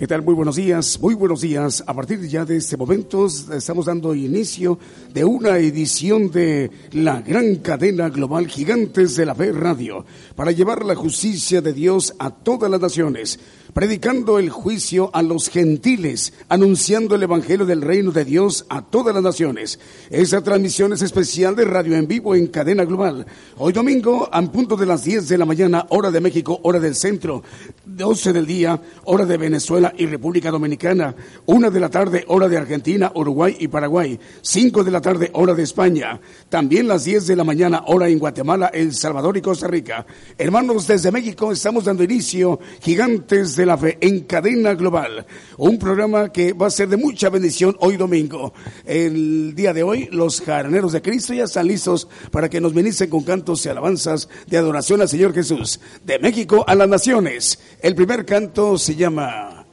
¿Qué tal? Muy buenos días, muy buenos días. A partir ya de este momento estamos dando inicio de una edición de la gran cadena global Gigantes de la Fe Radio para llevar la justicia de Dios a todas las naciones predicando el juicio a los gentiles, anunciando el Evangelio del Reino de Dios a todas las naciones. Esa transmisión es especial de radio en vivo en cadena global. Hoy domingo, a punto de las 10 de la mañana, hora de México, hora del centro, 12 del día, hora de Venezuela y República Dominicana, 1 de la tarde, hora de Argentina, Uruguay y Paraguay, 5 de la tarde, hora de España, también las 10 de la mañana, hora en Guatemala, El Salvador y Costa Rica. Hermanos, desde México estamos dando inicio, gigantes de la fe en cadena global. Un programa que va a ser de mucha bendición hoy domingo. El día de hoy, los jarneros de Cristo ya están listos para que nos ministren con cantos y alabanzas de adoración al Señor Jesús. De México a las naciones. El primer canto se llama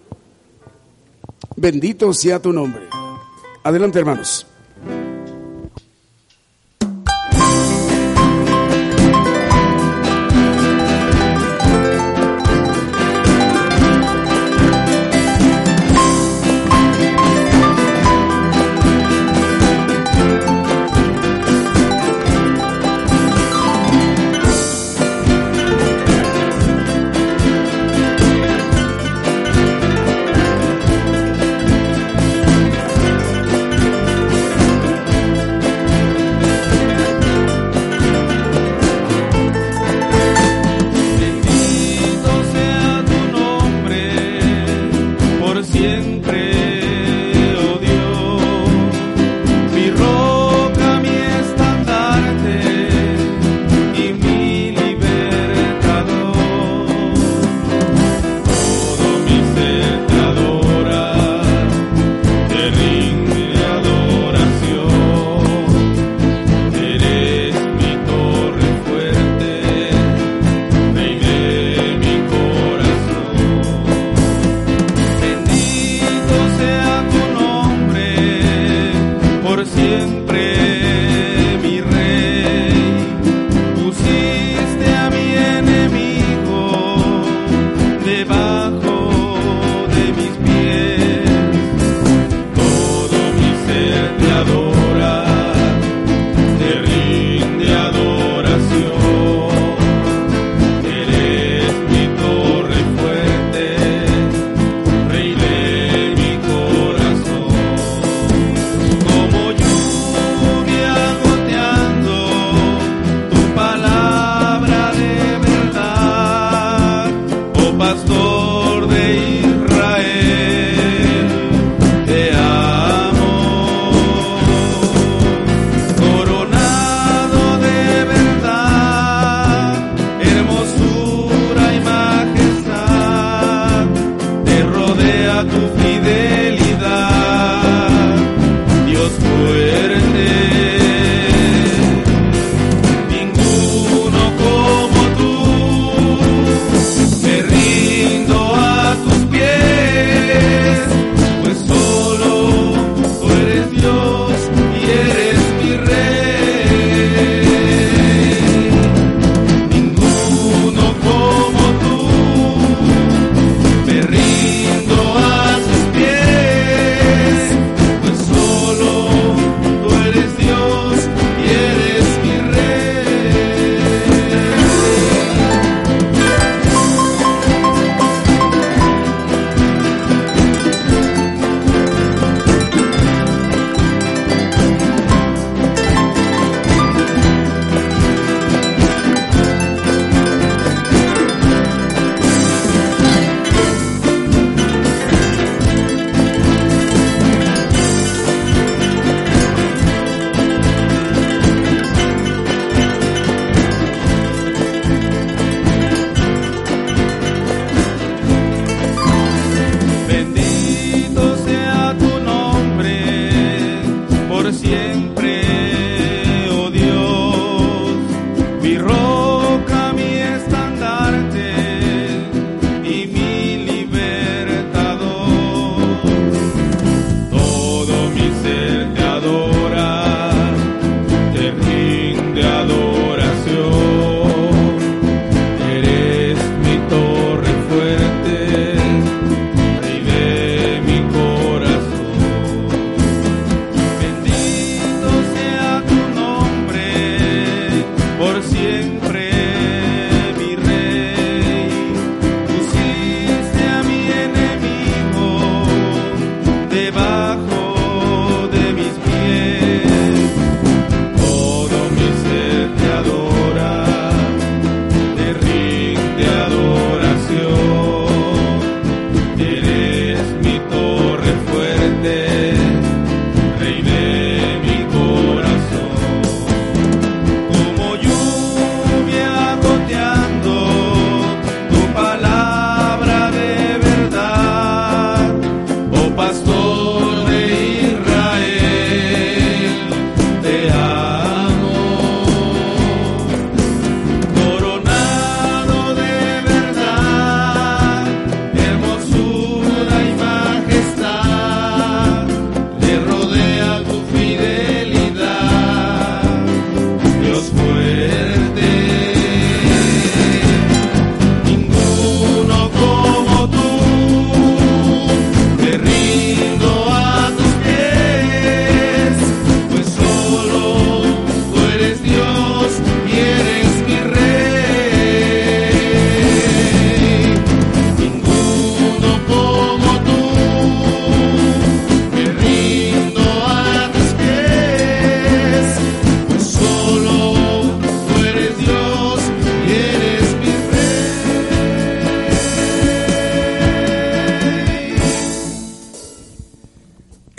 Bendito sea tu nombre. Adelante, hermanos.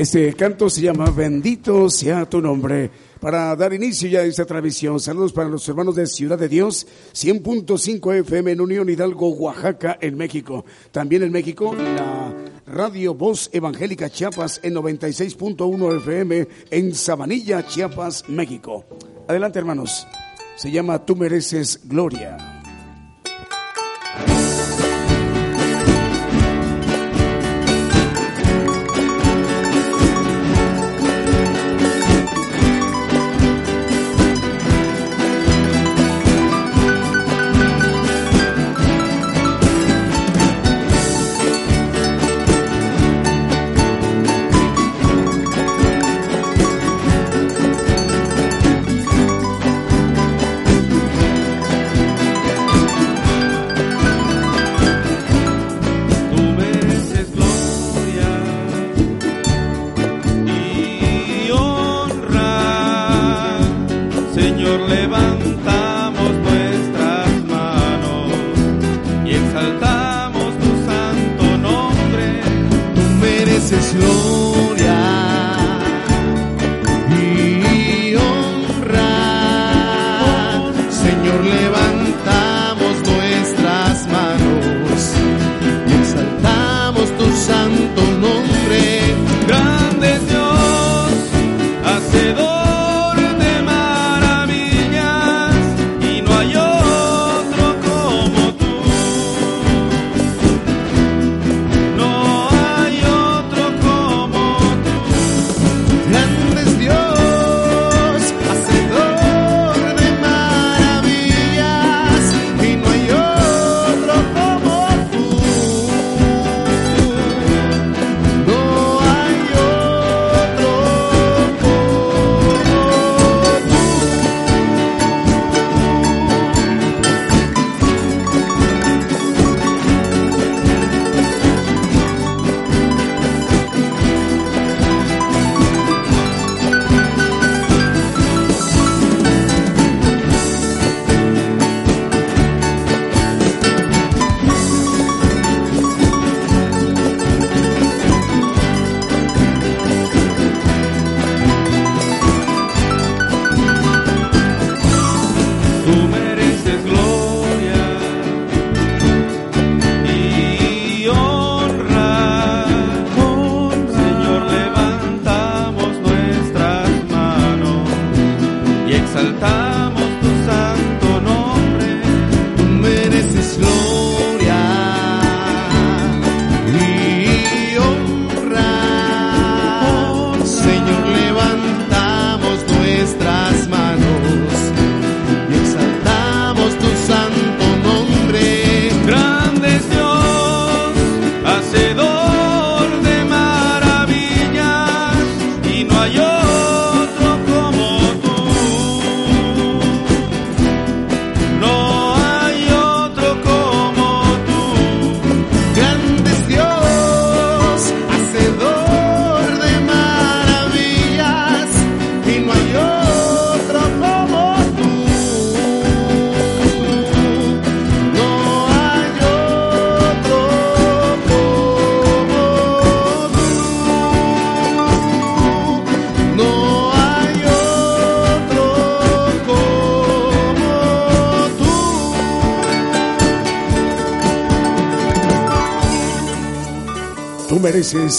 Este canto se llama Bendito sea tu nombre. Para dar inicio ya a esta transmisión, saludos para los hermanos de Ciudad de Dios, 100.5 FM en Unión Hidalgo, Oaxaca, en México. También en México, la Radio Voz Evangélica Chiapas en 96.1 FM en Sabanilla, Chiapas, México. Adelante, hermanos. Se llama Tú mereces gloria.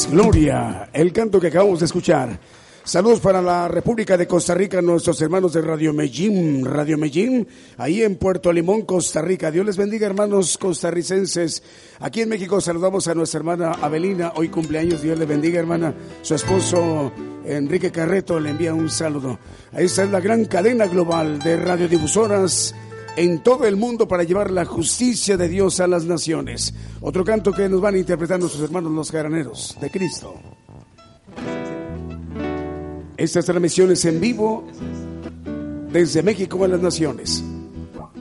Gloria, el canto que acabamos de escuchar. Saludos para la República de Costa Rica, nuestros hermanos de Radio Medellín, Radio Medellín, ahí en Puerto Limón, Costa Rica. Dios les bendiga, hermanos costarricenses. Aquí en México saludamos a nuestra hermana Abelina, hoy cumpleaños, Dios le bendiga, hermana. Su esposo Enrique Carreto le envía un saludo. Esta es la gran cadena global de radiodifusoras en todo el mundo para llevar la justicia de Dios a las naciones. Otro canto que nos van a interpretar nuestros hermanos los graneros de Cristo. Estas transmisiones en vivo desde México a las naciones.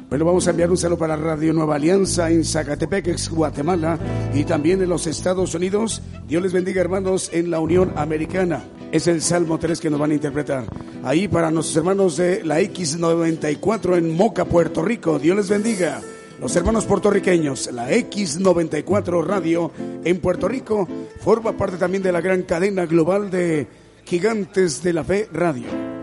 Bueno, vamos a enviar un saludo para Radio Nueva Alianza en Zacatepec, Guatemala, y también en los Estados Unidos. Dios les bendiga, hermanos, en la Unión Americana. Es el Salmo 3 que nos van a interpretar. Ahí para nuestros hermanos de la X94 en Moca, Puerto Rico. Dios les bendiga. Los hermanos puertorriqueños, la X94 Radio en Puerto Rico, forma parte también de la gran cadena global de Gigantes de la Fe Radio.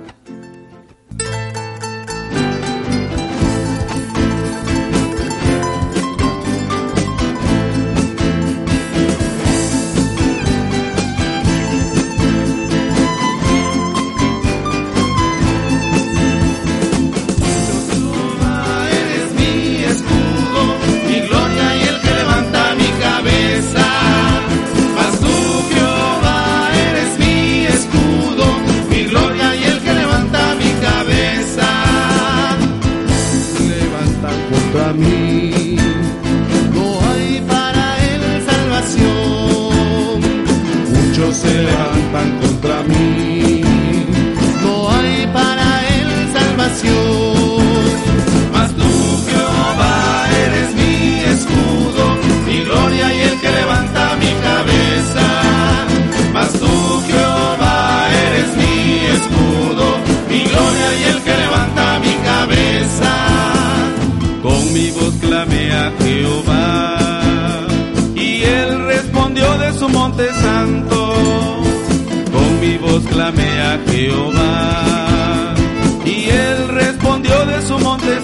A Jehová. Y él respondió de su monte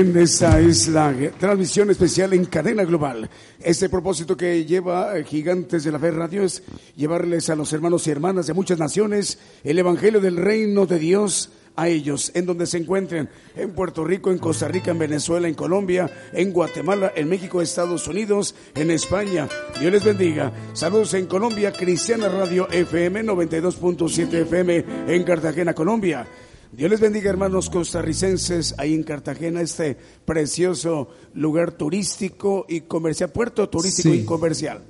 Esa es la transmisión especial en cadena global. Este propósito que lleva eh, Gigantes de la Fe Radio es llevarles a los hermanos y hermanas de muchas naciones el Evangelio del Reino de Dios a ellos, en donde se encuentren, en Puerto Rico, en Costa Rica, en Venezuela, en Colombia, en Guatemala, en México, Estados Unidos, en España. Dios les bendiga. Saludos en Colombia, Cristiana Radio FM 92.7 FM en Cartagena, Colombia. Dios les bendiga, hermanos costarricenses, ahí en Cartagena, este precioso lugar turístico y comercial, puerto turístico y comercial.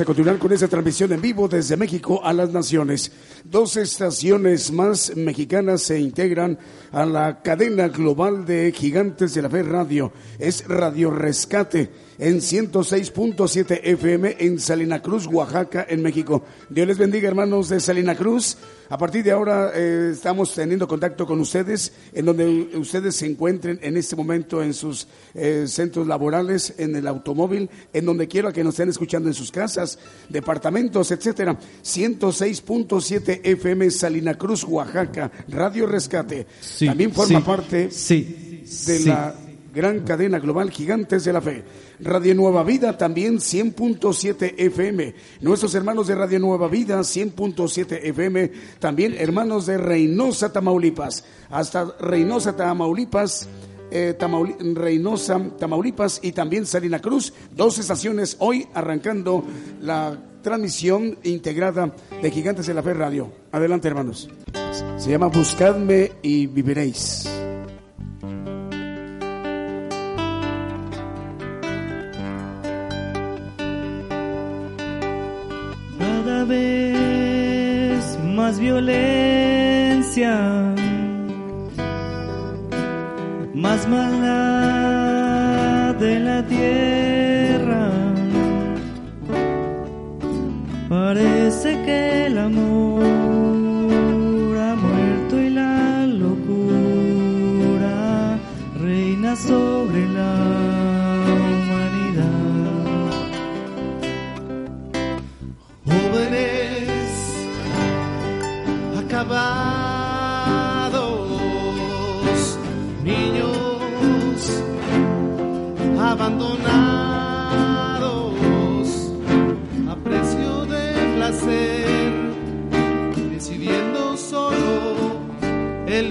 A continuar con esta transmisión en vivo desde México a las naciones. Dos estaciones más mexicanas se integran a la cadena global de gigantes de la fe radio. Es Radio Rescate en 106.7 FM en Salina Cruz, Oaxaca, en México. Dios les bendiga, hermanos de Salina Cruz. A partir de ahora eh, estamos teniendo contacto con ustedes, en donde ustedes se encuentren en este momento en sus eh, centros laborales, en el automóvil, en donde quiera que nos estén escuchando en sus casas, departamentos, etcétera. 106.7 FM Salina Cruz, Oaxaca, Radio Rescate. Sí, También forma sí, parte sí, de la gran cadena global Gigantes de la Fe. Radio Nueva Vida también 100.7 FM. Nuestros hermanos de Radio Nueva Vida 100.7 FM. También hermanos de Reynosa, Tamaulipas. Hasta Reynosa, Tamaulipas. eh, Reynosa, Tamaulipas y también Salina Cruz. Dos estaciones hoy arrancando la transmisión integrada de Gigantes de la Fe Radio. Adelante, hermanos. Se llama Buscadme y viviréis. Más violencia, más maldad de la tierra. Parece que el amor ha muerto y la locura reina sobre la niños abandonados a precio de placer, decidiendo solo el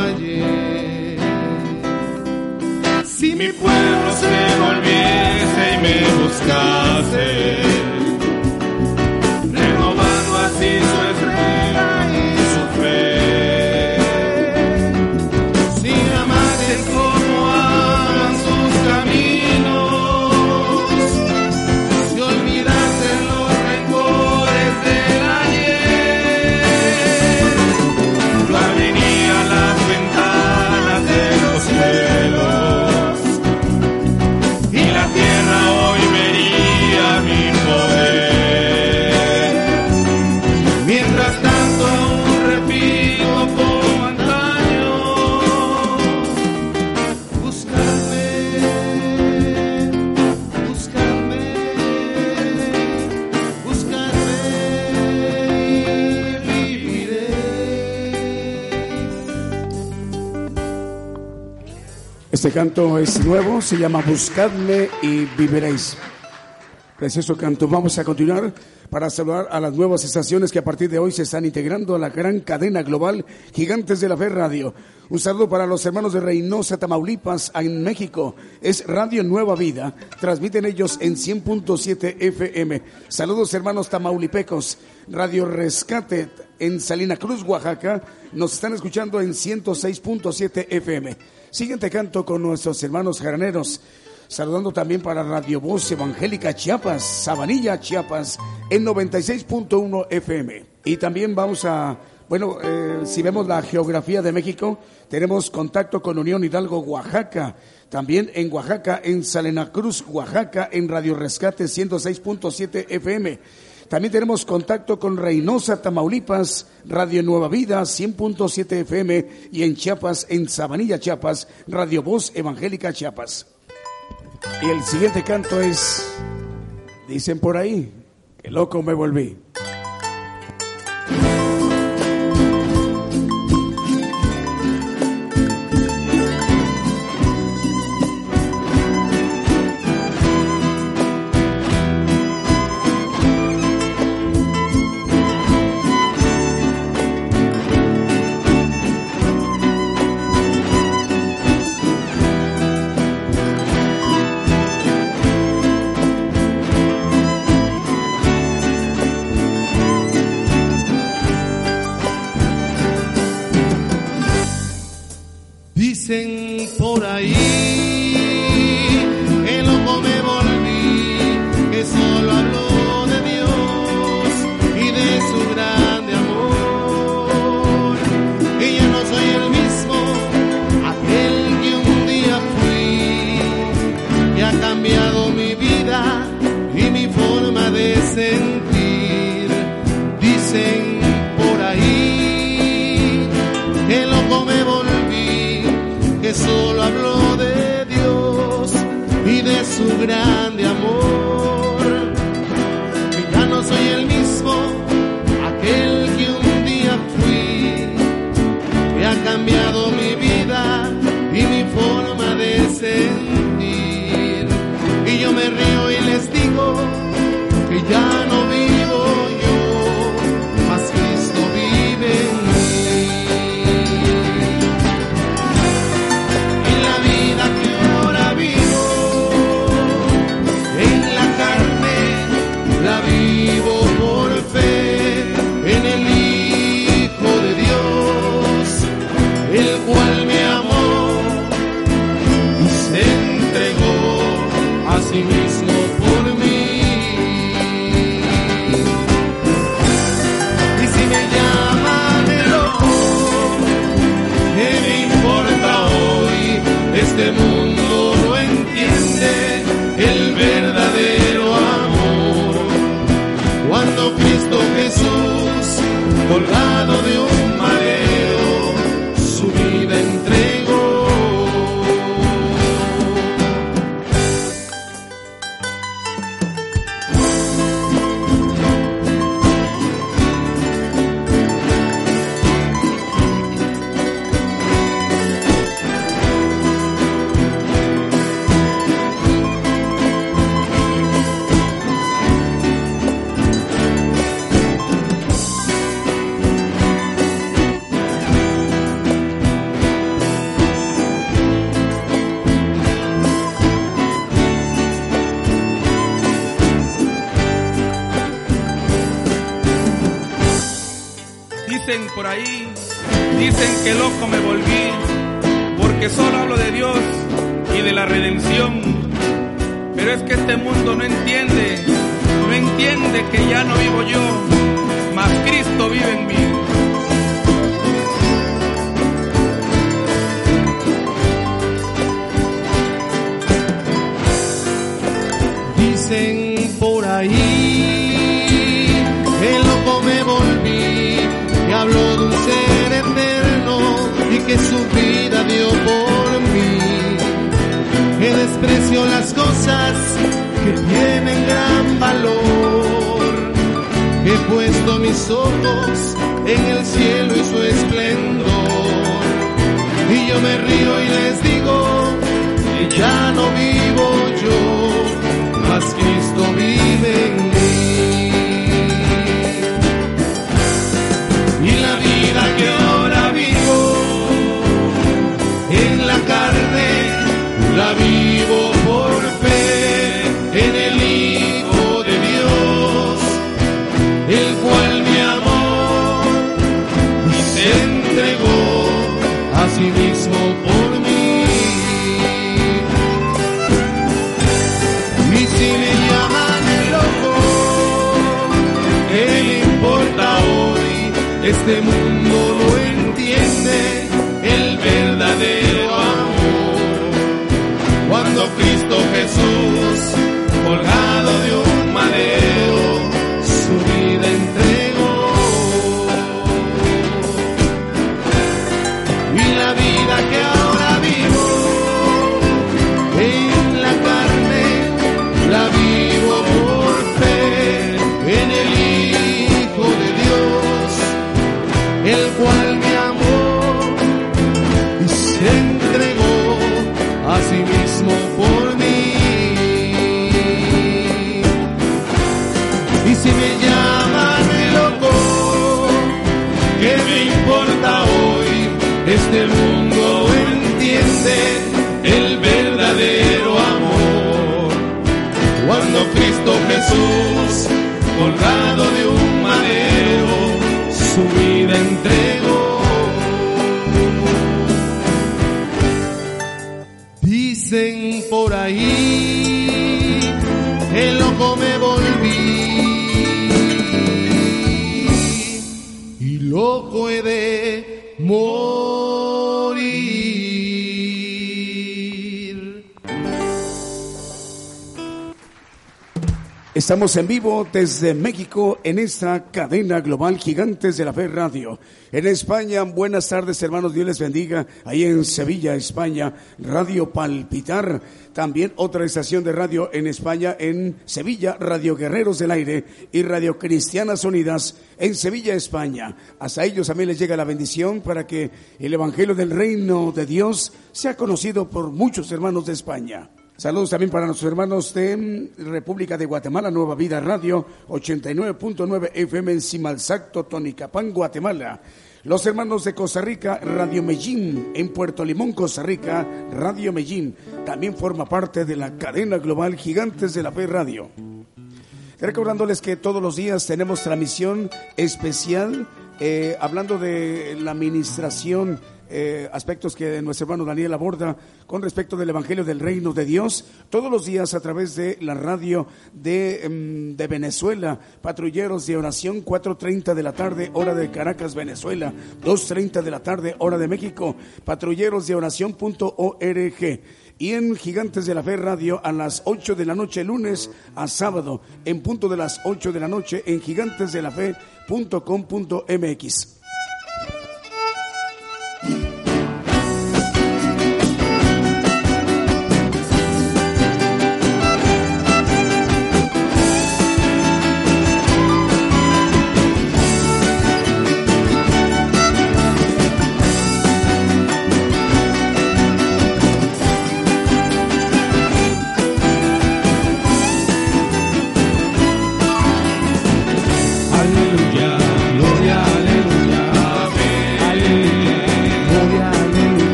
ayer. Si mi pueblo se volviese y me buscase, Este canto es nuevo, se llama Buscadme y viviréis. Precioso canto. Vamos a continuar para saludar a las nuevas estaciones que a partir de hoy se están integrando a la gran cadena global Gigantes de la Fe Radio. Un saludo para los hermanos de Reynosa, Tamaulipas, en México. Es Radio Nueva Vida. Transmiten ellos en 100.7 FM. Saludos hermanos tamaulipecos. Radio Rescate en Salina Cruz, Oaxaca. Nos están escuchando en 106.7 FM. Siguiente canto con nuestros hermanos jaraneros. Saludando también para Radio Voz Evangélica Chiapas, Sabanilla Chiapas, en 96.1 FM. Y también vamos a, bueno, eh, si vemos la geografía de México, tenemos contacto con Unión Hidalgo, Oaxaca. También en Oaxaca, en Salena Cruz, Oaxaca, en Radio Rescate 106.7 FM. También tenemos contacto con Reynosa, Tamaulipas, Radio Nueva Vida, 100.7 FM, y en Chiapas, en Sabanilla, Chiapas, Radio Voz Evangélica Chiapas. Y el siguiente canto es Dicen por ahí que loco me volví. Estamos en vivo desde México en esta cadena global Gigantes de la Fe Radio. En España, buenas tardes hermanos, Dios les bendiga. Ahí en Sevilla, España, Radio Palpitar. También otra estación de radio en España, en Sevilla, Radio Guerreros del Aire y Radio Cristianas Unidas en Sevilla, España. Hasta ellos también les llega la bendición para que el Evangelio del Reino de Dios sea conocido por muchos hermanos de España. Saludos también para nuestros hermanos de República de Guatemala, Nueva Vida Radio, 89.9 FM en Simalzacto, Tonicapán, Guatemala. Los hermanos de Costa Rica, Radio Medellín, en Puerto Limón, Costa Rica, Radio Medellín. También forma parte de la cadena global Gigantes de la Fe Radio. Recordándoles que todos los días tenemos transmisión especial eh, hablando de la administración, eh, aspectos que nuestro hermano Daniel aborda con respecto del Evangelio del Reino de Dios, todos los días a través de la radio de, em, de Venezuela, patrulleros de oración, 4.30 de la tarde, hora de Caracas, Venezuela, 2.30 de la tarde, hora de México, patrulleros de oración.org y en Gigantes de la Fe Radio a las 8 de la noche, lunes a sábado, en punto de las 8 de la noche en gigantesdelafe.com.mx.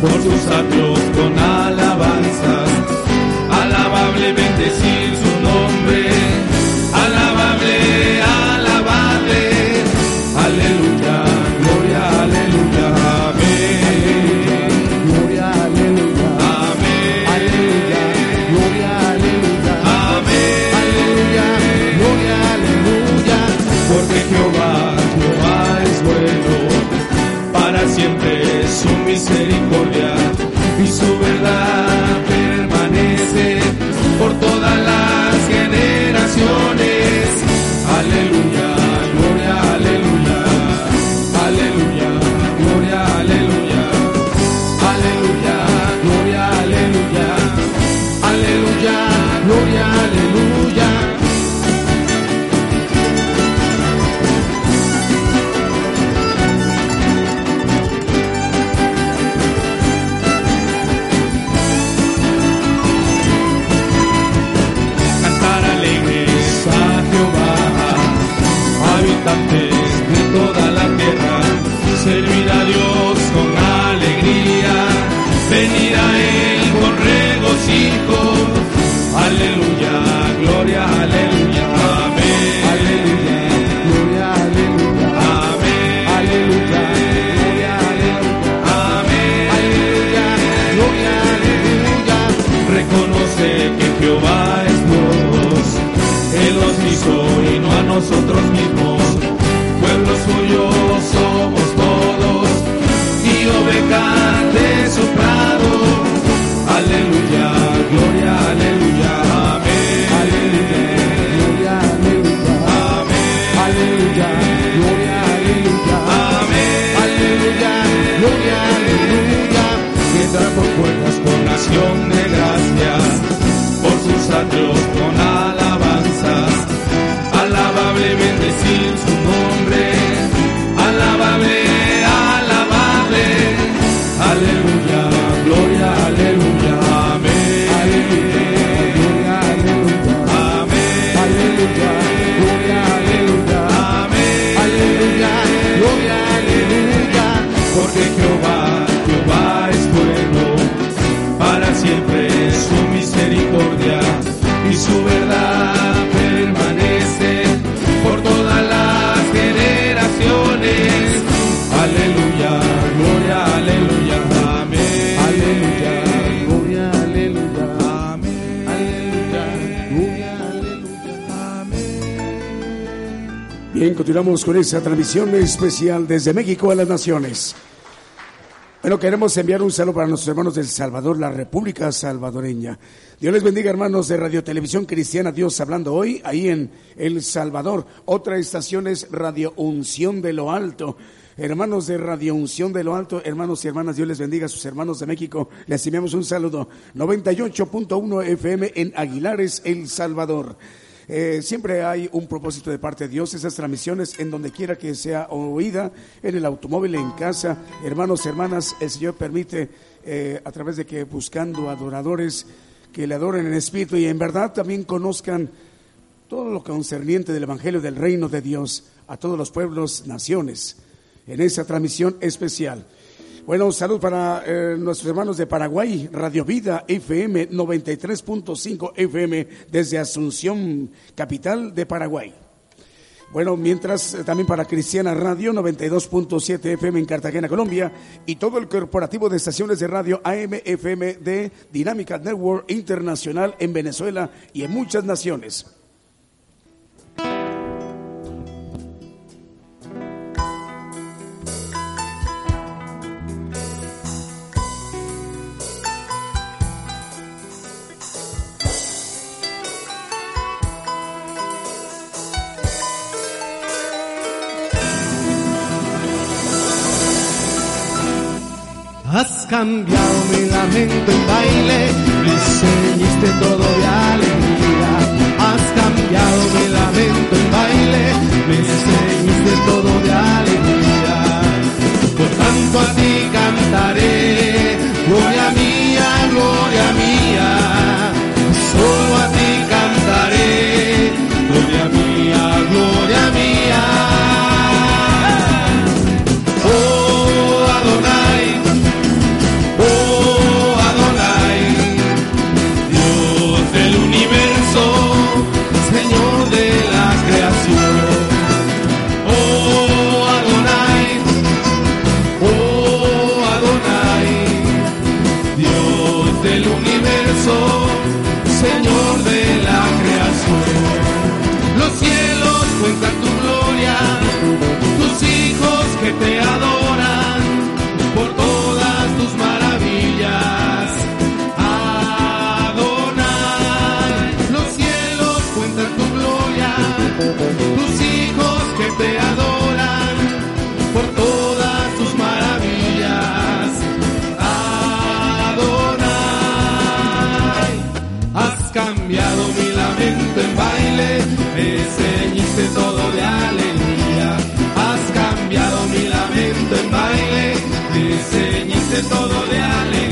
por sus atrios con esa transmisión especial desde México a las Naciones. Bueno, queremos enviar un saludo para nuestros hermanos del Salvador, la República Salvadoreña. Dios les bendiga, hermanos de Radio Televisión Cristiana, Dios hablando hoy, ahí en El Salvador. Otra estación es Radio Unción de lo Alto. Hermanos de Radio Unción de lo Alto, hermanos y hermanas, Dios les bendiga a sus hermanos de México. Les enviamos un saludo. 98.1 FM en Aguilares, El Salvador. Eh, siempre hay un propósito de parte de Dios, esas transmisiones en donde quiera que sea oída, en el automóvil, en casa, hermanos, hermanas, el Señor permite eh, a través de que buscando adoradores que le adoren en espíritu y en verdad también conozcan todo lo concerniente del Evangelio del Reino de Dios a todos los pueblos, naciones, en esa transmisión especial. Bueno, un saludo para eh, nuestros hermanos de Paraguay, Radio Vida FM 93.5 FM desde Asunción, capital de Paraguay. Bueno, mientras eh, también para Cristiana Radio 92.7 FM en Cartagena, Colombia, y todo el corporativo de estaciones de radio AM FM de Dinámica Network Internacional en Venezuela y en muchas naciones. Cambiado mi lamento en baile, me enseñaste todo de alegría. Has cambiado mi lamento en baile, me enseñaste todo de alegría. Por tanto a ti cantaré, en baile, me enseñaste todo de alegría. Has cambiado mi lamento en baile, me enseñaste todo de alegría.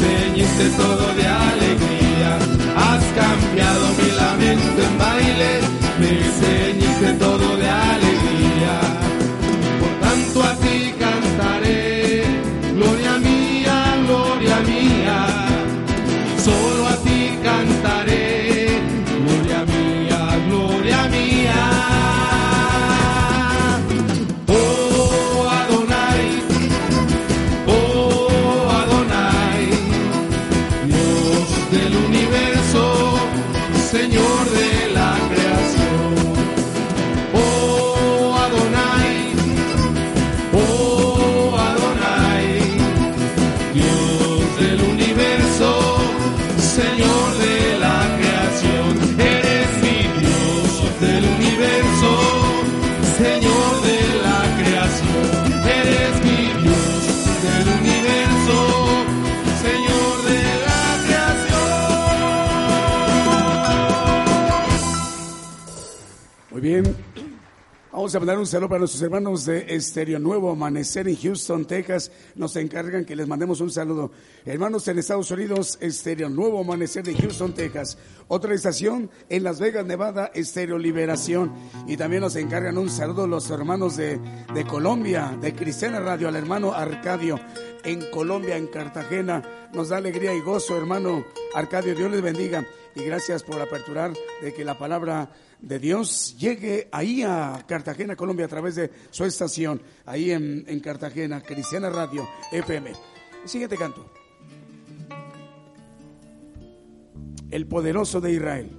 Enseñaste todo de alegría. Vamos a mandar un saludo para nuestros hermanos de Estéreo Nuevo Amanecer en Houston, Texas. Nos encargan que les mandemos un saludo. Hermanos en Estados Unidos, Estéreo Nuevo Amanecer de Houston, Texas. Otra estación en Las Vegas, Nevada, Estéreo Liberación. Y también nos encargan un saludo los hermanos de, de Colombia, de Cristiana Radio, al hermano Arcadio en Colombia, en Cartagena. Nos da alegría y gozo, hermano Arcadio. Dios les bendiga y gracias por aperturar de que la palabra de Dios llegue ahí a Cartagena, Colombia, a través de su estación, ahí en, en Cartagena, Cristiana Radio FM. Siguiente canto. El poderoso de Israel.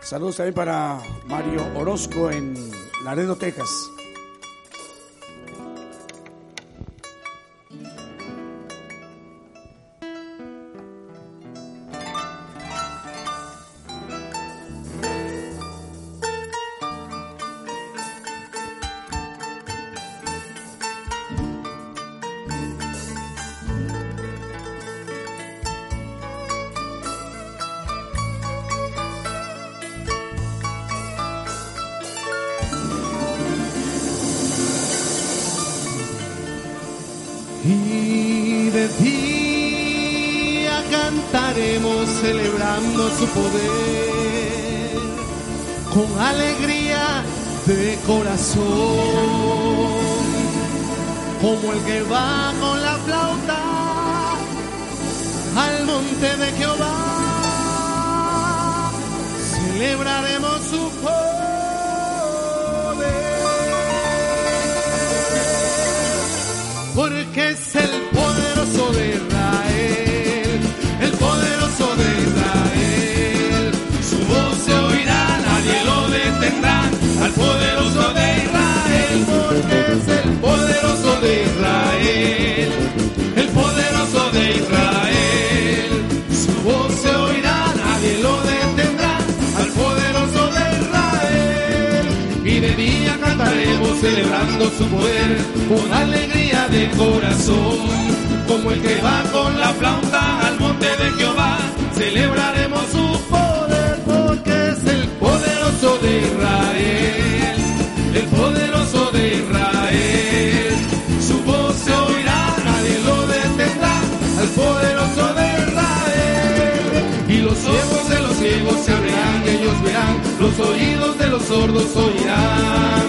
Saludos también para Mario Orozco en Laredo, Texas. Su poder con alegría de corazón, como el que va con la flauta al monte de Jehová. Celebraremos su poder porque es el poderoso de Israel, voz se oirá, nadie lo detendrá, al poderoso de Israel, porque es el poderoso de Israel, el poderoso de Israel. Su voz se oirá, nadie lo detendrá, al poderoso de Israel. Y de día cantaremos celebrando su poder con alegría de corazón. Como el que va con la flauta al monte de Jehová, celebraremos su El poderoso de Israel. Su voz se oirá, nadie lo detendrá. Al poderoso de Israel. Y los ojos de los ciegos se abrirán ellos verán. Los oídos de los sordos oirán.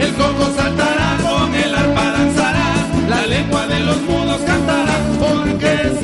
El coco saltará, con el arpa danzará, la lengua de los mudos cantará, porque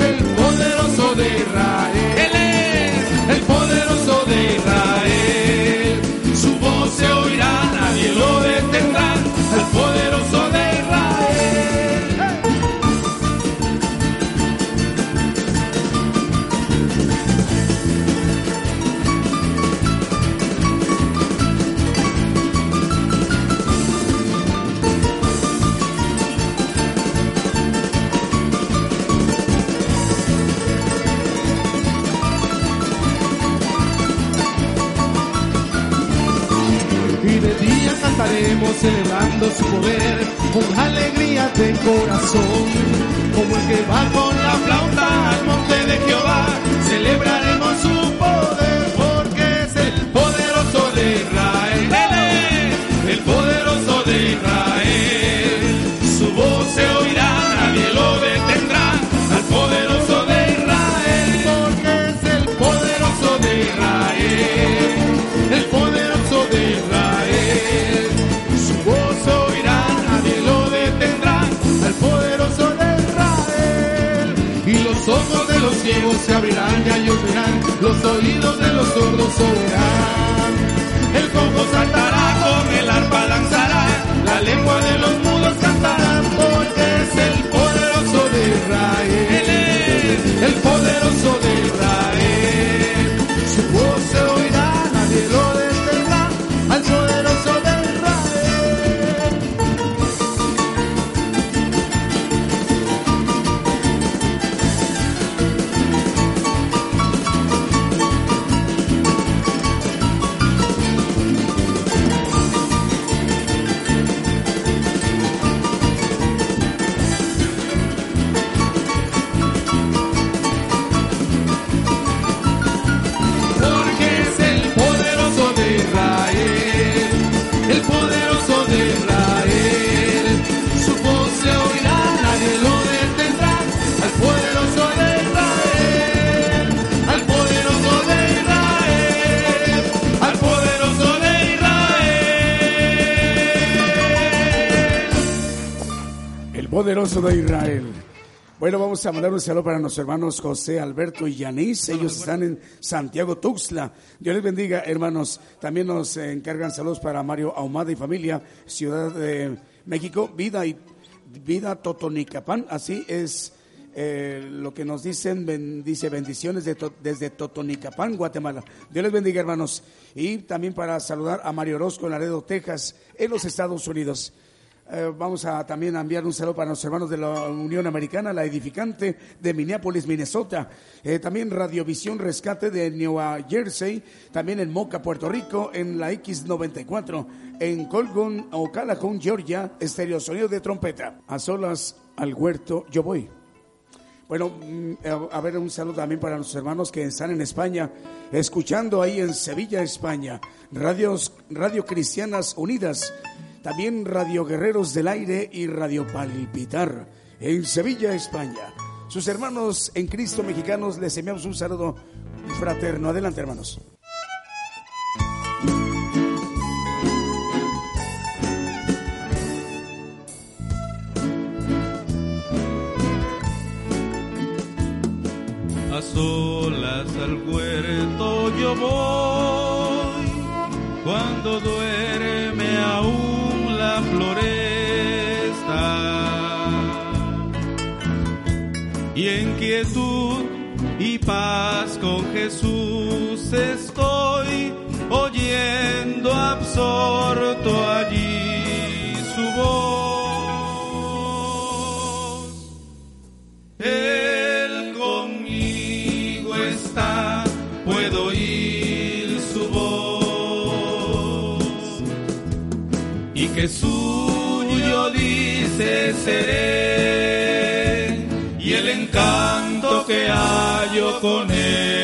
alegría de corazón, abrirán y verán, los oídos de los sordos oirán. El cojo saltará, con el arpa danzará, la lengua de los mudos cantarán, porque es el poderoso de Israel. De Israel. Bueno, vamos a mandar un saludo para nuestros hermanos José, Alberto y Yanis. Ellos están en Santiago Tuxtla. Dios les bendiga, hermanos. También nos encargan saludos para Mario Ahumada y familia, Ciudad de México, Vida y Vida Totonicapán. Así es eh, lo que nos dicen, ben- dice bendiciones de to- desde Totonicapán, Guatemala. Dios les bendiga, hermanos. Y también para saludar a Mario Orozco en Laredo, Texas, en los Estados Unidos. Eh, vamos a también a enviar un saludo para los hermanos de la Unión Americana, la edificante de Minneapolis, Minnesota. Eh, también Radiovisión Rescate de Nueva Jersey. También en Moca, Puerto Rico, en la X94. En Colgon, Ocalajón, Georgia, estéreo sonido de trompeta. A solas al huerto yo voy. Bueno, mm, a a ver, un saludo también para los hermanos que están en España, escuchando ahí en Sevilla, España, radios, Radio Cristianas Unidas, también Radio Guerreros del Aire y Radio Palpitar en Sevilla, España. Sus hermanos en Cristo mexicanos les enviamos un saludo fraterno. Adelante, hermanos. A solas al huerto yo voy, cuando duerme Y en quietud y paz con Jesús estoy, oyendo absorto allí su voz. Él conmigo está, puedo oír su voz. Y dice y el encanto que hallo con él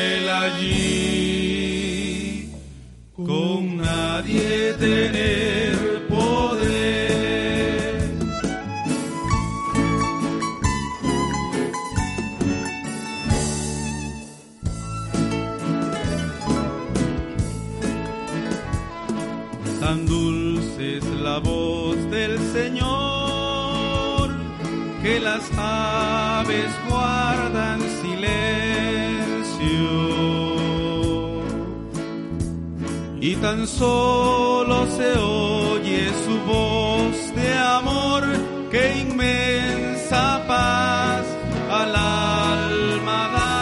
tan solo se oye su voz de amor que inmensa paz al alma da.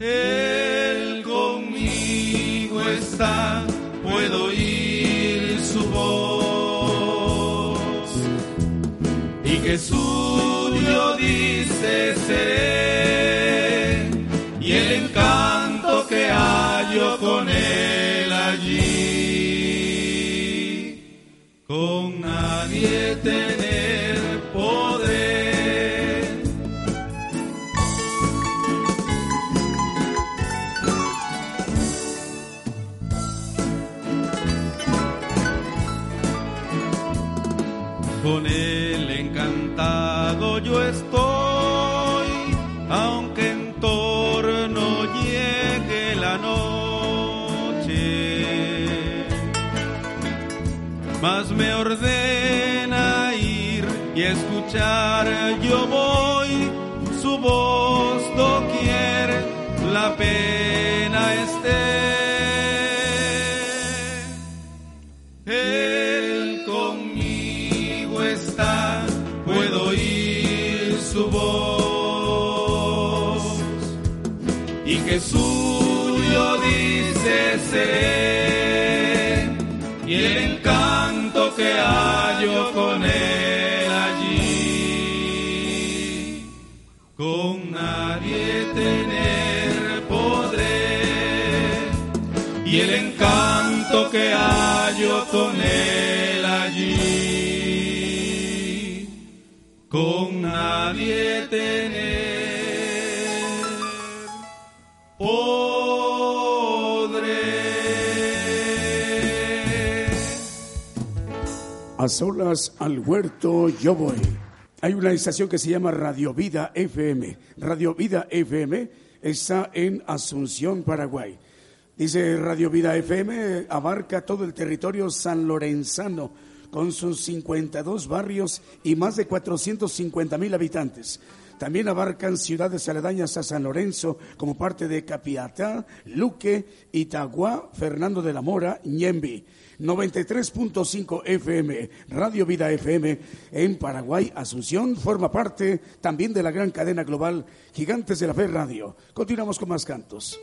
Él conmigo está, puedo oír su voz. Y que suyo dice me ordena ir y escuchar, yo voy su voz doquier la pena esté. Él conmigo está, puedo oír su voz. Y que suyo dice Solas al huerto yo voy. Hay una estación que se llama Radio Vida FM. Radio Vida FM está en Asunción, Paraguay. Dice Radio Vida FM abarca todo el territorio san lorenzano con sus 52 barrios y más de 450 mil habitantes. También abarcan ciudades aledañas a San Lorenzo como parte de Capiatá, Luque, Itagua, Fernando de la Mora, Ñembi. 93.5 FM, Radio Vida FM en Paraguay, Asunción, forma parte también de la gran cadena global Gigantes de la Fe Radio. Continuamos con más cantos.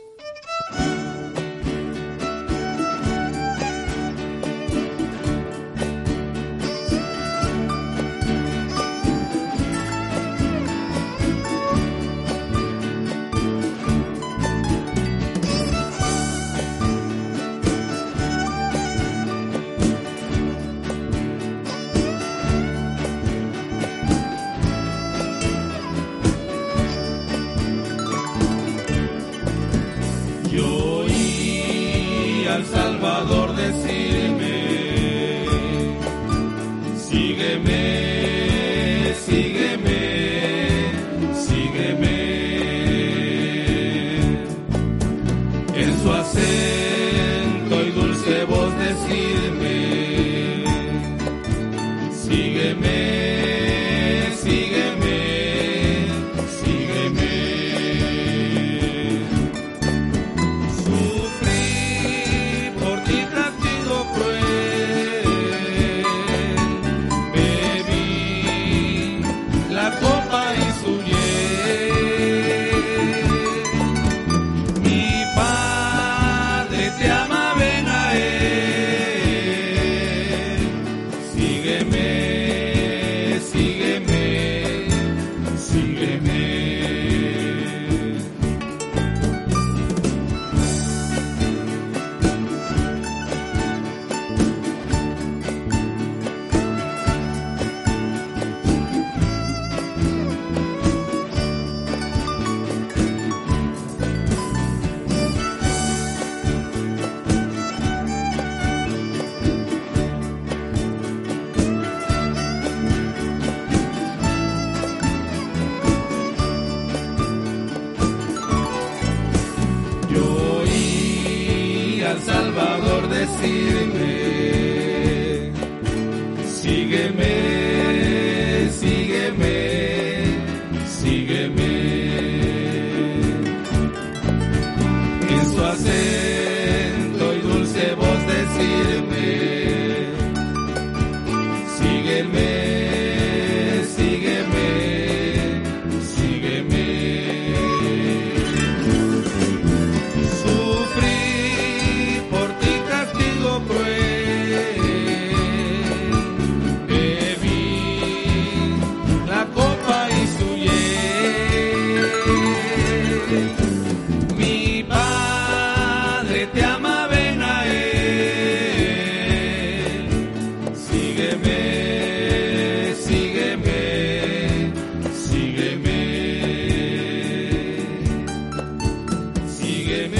Sígueme,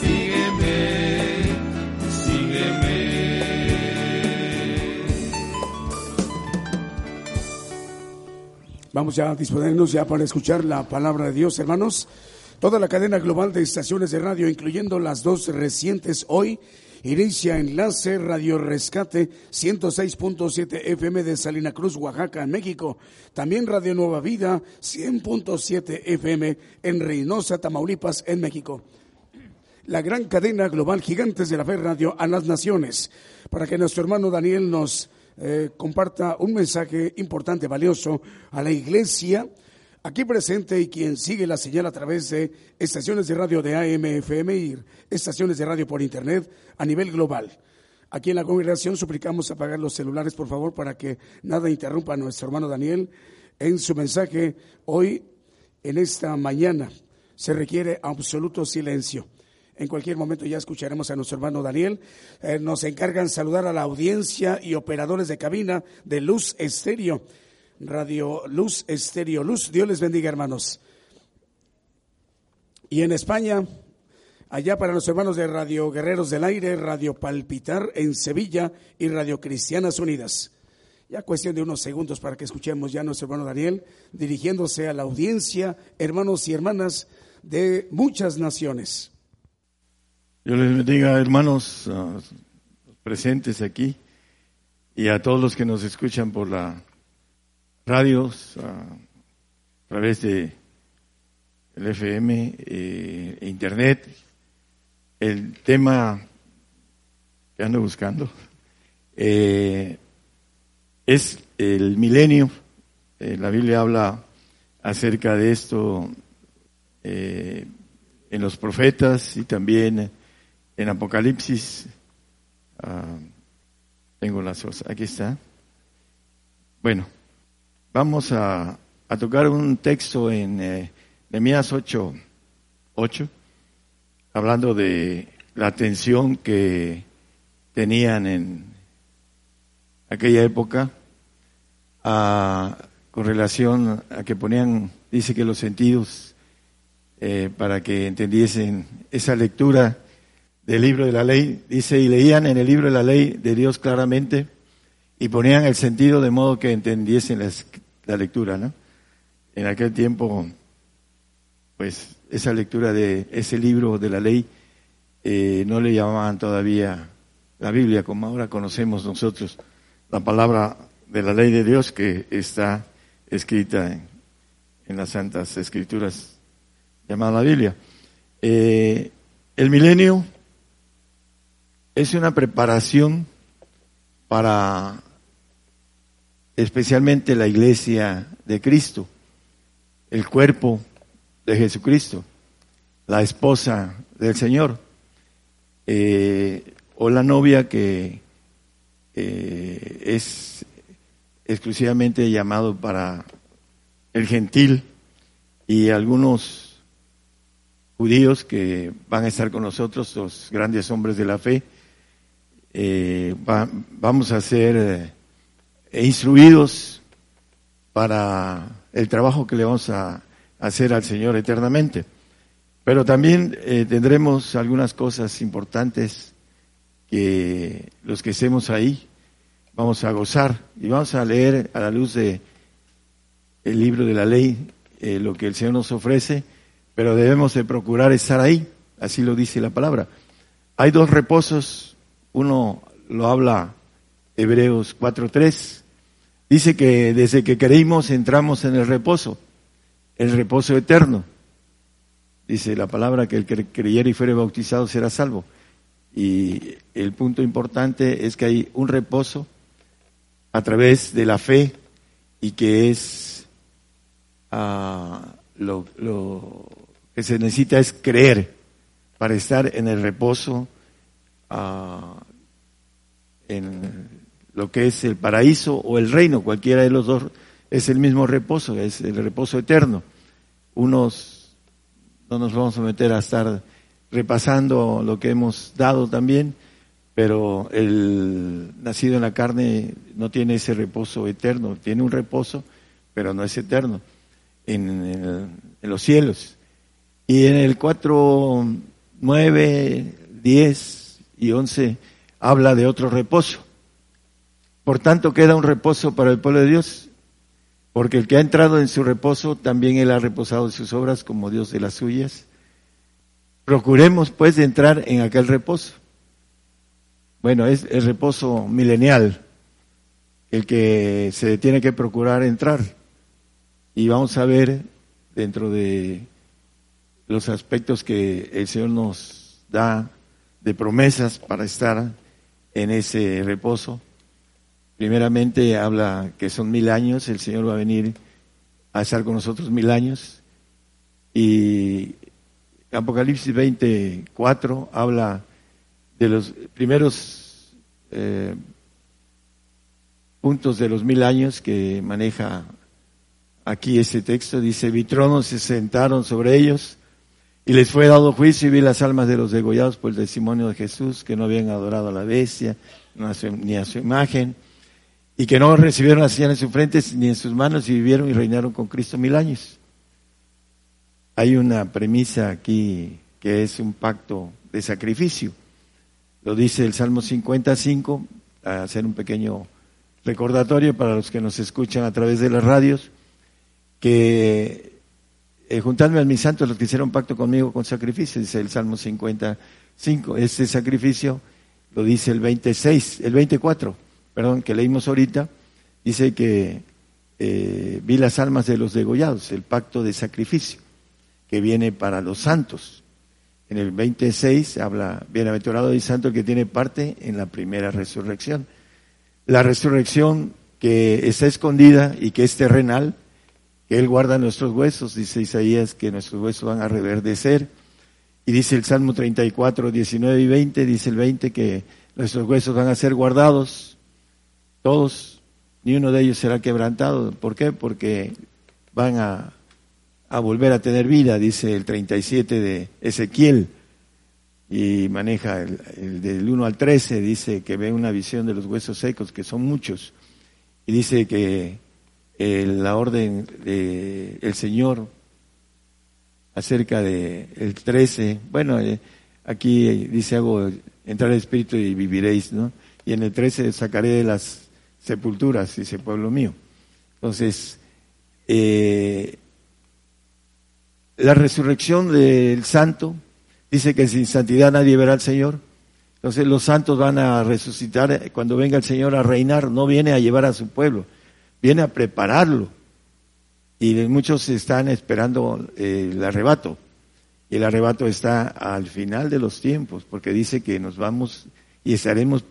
sígueme, sígueme. Vamos ya a disponernos ya para escuchar la palabra de Dios, hermanos. Toda la cadena global de estaciones de radio, incluyendo las dos recientes hoy, inicia enlace Radio Rescate 106.7 FM de Salina Cruz, Oaxaca, en México. También Radio Nueva Vida 100.7 FM en Reynosa, Tamaulipas, en México la gran cadena global Gigantes de la Fe Radio a las Naciones, para que nuestro hermano Daniel nos eh, comparta un mensaje importante, valioso a la iglesia aquí presente y quien sigue la señal a través de estaciones de radio de AM, FM y estaciones de radio por Internet a nivel global. Aquí en la congregación suplicamos apagar los celulares, por favor, para que nada interrumpa a nuestro hermano Daniel en su mensaje hoy, en esta mañana. Se requiere absoluto silencio. En cualquier momento ya escucharemos a nuestro hermano Daniel. Eh, nos encargan saludar a la audiencia y operadores de cabina de Luz Estéreo. Radio Luz Estéreo Luz. Dios les bendiga, hermanos. Y en España, allá para los hermanos de Radio Guerreros del Aire, Radio Palpitar en Sevilla y Radio Cristianas Unidas. Ya cuestión de unos segundos para que escuchemos ya a nuestro hermano Daniel dirigiéndose a la audiencia, hermanos y hermanas de muchas naciones. Dios les bendiga, hermanos ah, presentes aquí. y a todos los que nos escuchan por la radios, a través de el FM, eh, internet. El tema que ando buscando eh, es el milenio. Eh, la Biblia habla acerca de esto eh, en los profetas y también en Apocalipsis. Ah, tengo las cosas, aquí está. Bueno, vamos a, tocar un texto en eh, Nehemías 8, 8, hablando de la atención que tenían en aquella época a- con relación a que ponían, dice que los sentidos eh, para que entendiesen esa lectura del libro de la ley, dice, y leían en el libro de la ley de Dios claramente y ponían el sentido de modo que entendiesen las- la lectura, ¿no? En aquel tiempo, pues esa lectura de ese libro de la ley eh, no le llamaban todavía la Biblia como ahora conocemos nosotros la palabra de la ley de Dios que está escrita en, las Santas Escrituras llamada Biblia. Eh, el milenio es una preparación para especialmente la iglesia de Cristo, el cuerpo de Jesucristo, la esposa del Señor, eh, o la novia que eh, es exclusivamente llamado para el gentil y algunos judíos que van a estar con nosotros, los grandes hombres de la fe, eh, va- vamos a ser eh, instruidos para el trabajo que le vamos a hacer al Señor eternamente. Pero también eh, tendremos algunas cosas importantes que los que estemos ahí vamos a gozar y vamos a leer a la luz de el libro de la ley eh, lo que el Señor nos ofrece, pero debemos de procurar estar ahí, así lo dice la palabra. Hay dos reposos, uno lo habla Hebreos 4.3, dice que desde que creímos entramos en el reposo, el reposo eterno. Dice la palabra que el que creyere y fuere bautizado será salvo. Y el punto importante es que hay un reposo a través de la fe y que es ah, lo, que se necesita es creer para estar en el reposo ah, lo que es el paraíso o el reino, cualquiera de los dos es el mismo reposo, es el reposo eterno. Unos no nos vamos a meter a estar repasando lo que hemos dado también, pero el nacido en la carne no tiene ese reposo eterno, tiene un reposo, pero no es eterno en, los cielos. Y en el 4, 9, 10 y 11 habla de otro reposo. Por tanto, queda un reposo para el pueblo de Dios, porque el que ha entrado en su reposo, también él ha reposado de sus obras como Dios de las suyas. Procuremos pues de entrar en aquel reposo. Bueno, es el reposo milenial, el que se tiene que procurar entrar. Y vamos a ver dentro de los aspectos que el Señor nos da de promesas para estar en ese reposo. Primeramente habla que son mil años, el Señor va a venir a estar con nosotros mil años. Y Apocalipsis 24 habla de los primeros eh, puntos de los mil años que maneja aquí este texto. Dice, vi tronos, se sentaron sobre ellos y les fue dado juicio y vi las almas de los degollados por el testimonio de Jesús, que no habían adorado a la bestia ni a su imagen, y que no recibieron la señal en sus frentes ni en sus manos y vivieron y reinaron con Cristo mil años. Hay una premisa aquí que es un pacto de sacrificio. Lo dice el Salmo 55, a hacer un pequeño recordatorio para los que nos escuchan a través de las radios, que eh, juntadme a mis santos los que hicieron pacto conmigo con sacrificio, dice el Salmo 55. Este sacrificio lo dice el 26, el 24, perdón, que leímos ahorita, dice que eh, vi las almas de los degollados, el pacto de sacrificio que viene para los santos. En el 26 habla, bienaventurado y santo que tiene parte en la primera resurrección. La resurrección que está escondida y que es terrenal, que Él guarda nuestros huesos, dice Isaías, que nuestros huesos van a reverdecer. Y dice el Salmo 34, 19 y 20, dice el 20 que nuestros huesos van a ser guardados, todos ni uno de ellos será quebrantado. ¿Por qué? Porque van a, a volver a tener vida, dice el 37 de Ezequiel, y maneja el, del 1 al 13, dice que ve una visión de los huesos secos, que son muchos, y dice que la orden del el Señor acerca de el 13, bueno, eh, aquí dice hago entrar el Espíritu y viviréis, ¿no? Y en el 13 sacaré de las sepulturas, dice pueblo mío. Entonces, eh, la resurrección del santo dice que sin santidad nadie verá al Señor. Entonces los santos van a resucitar cuando venga el Señor a reinar, no viene a llevar a su pueblo, viene a prepararlo. Y muchos están esperando eh, el arrebato. Y el arrebato está al final de los tiempos, porque dice que nos vamos y estaremos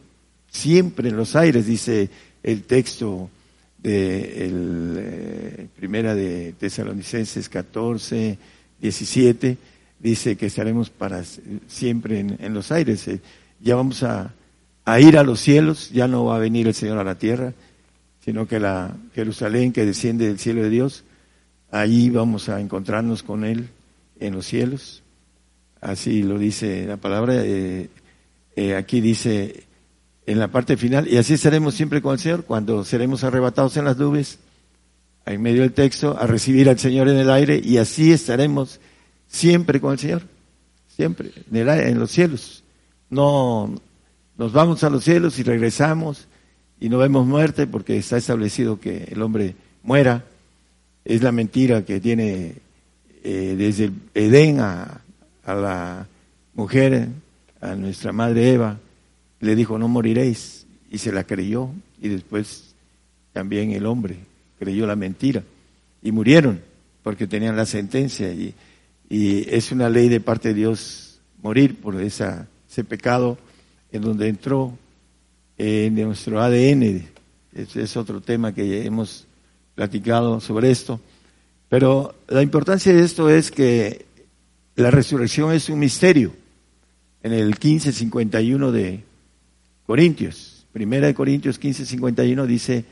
siempre en los aires, dice el texto de el, eh, primera de Tesalonicenses 14, 17, dice que estaremos para siempre en, los aires. Eh, ya vamos a, a, ir a los cielos, ya no va a venir el Señor a la tierra, sino que la Jerusalén que desciende del cielo de Dios, ahí vamos a encontrarnos con Él en los cielos. Así lo dice la palabra. Eh, aquí dice en la parte final, y así estaremos siempre con el Señor, cuando seremos arrebatados en las nubes, en medio del texto, a recibir al Señor en el aire, y así estaremos siempre con el Señor, siempre, en, el aire, en los cielos. No nos vamos a los cielos y regresamos y no vemos muerte porque está establecido que el hombre muera. Es la mentira que tiene eh, desde Edén a, a la mujer, a nuestra madre Eva, le dijo, no moriréis, y se la creyó, y después también el hombre creyó la mentira, y murieron, porque tenían la sentencia, y, y es una ley de parte de Dios morir por esa, ese pecado en donde entró en nuestro ADN. Ese es otro tema que hemos platicado sobre esto. Pero la importancia de esto es que la resurrección es un misterio. En el 1551 de Corintios. Primera de Corintios 15, 51 dice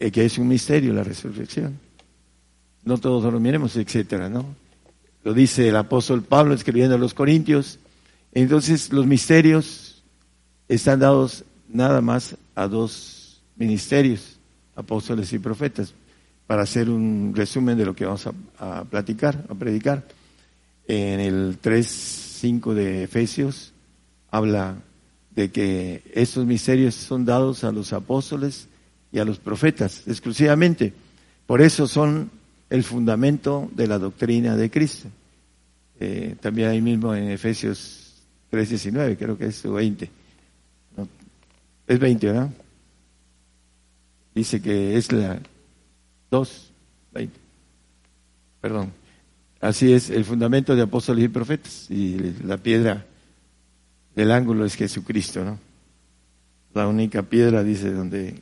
eh, que es un misterio la resurrección. No todos dormiremos, etcétera, ¿no? Lo dice el apóstol Pablo escribiendo a los Corintios. Entonces, los misterios están dados nada más a dos ministerios, apóstoles y profetas, para hacer un resumen de lo que vamos a, a platicar, a predicar. En el 3, 5 de Efesios habla de que estos misterios son dados a los apóstoles y a los profetas exclusivamente. Por eso son el fundamento de la doctrina de Cristo. Eh, también ahí mismo en Efesios 3.19, creo que es 20. es 20, ¿verdad? Dice que es la 2, 20. Perdón. Así es, el fundamento de apóstoles y profetas y la piedra el ángulo es Jesucristo, ¿no? La única piedra, dice, donde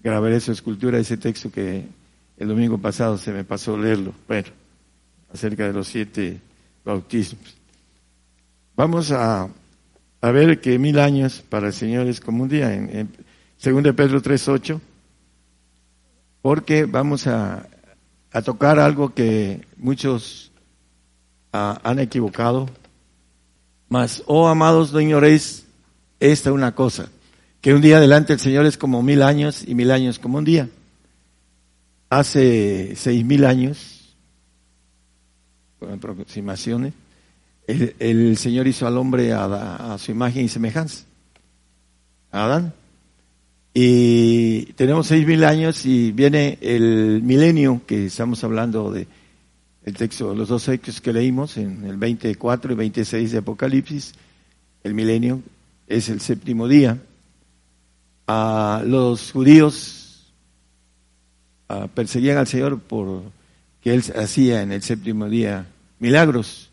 grabaré su escultura, ese texto que el domingo pasado se me pasó leerlo, bueno, acerca de los siete bautismos. Vamos a, a ver que mil años para el Señor es como un día, en, en 2 Pedro 3.8, porque vamos a, a, tocar algo que muchos ah, han equivocado mas, oh amados, no ignoréis esta una cosa, que un día delante del Señor es como mil años y mil años como un día. Hace seis mil años, con aproximaciones, el, Señor hizo al hombre a, a su imagen y semejanza, a Adán. Y tenemos seis mil años y viene el milenio que estamos hablando de el texto, los dos hechos que leímos en el 24 y 26 de Apocalipsis, el milenio es el séptimo día. a los judíos perseguían al Señor por que él hacía en el séptimo día milagros,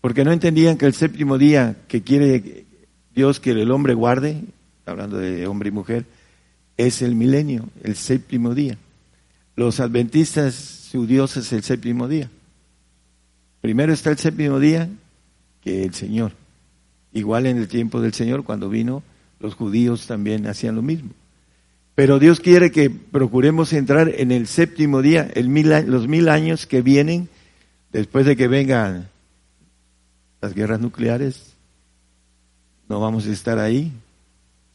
porque no entendían que el séptimo día que quiere Dios que el hombre guarde, hablando de hombre y mujer, es el milenio, el séptimo día. Los adventistas, su Dios es el séptimo día. Primero está el séptimo día que el Señor. Igual en el tiempo del Señor, cuando vino, los judíos también hacían lo mismo. Pero Dios quiere que procuremos entrar en el séptimo día, mil, los mil años que vienen después de que vengan las guerras nucleares. No vamos a estar ahí,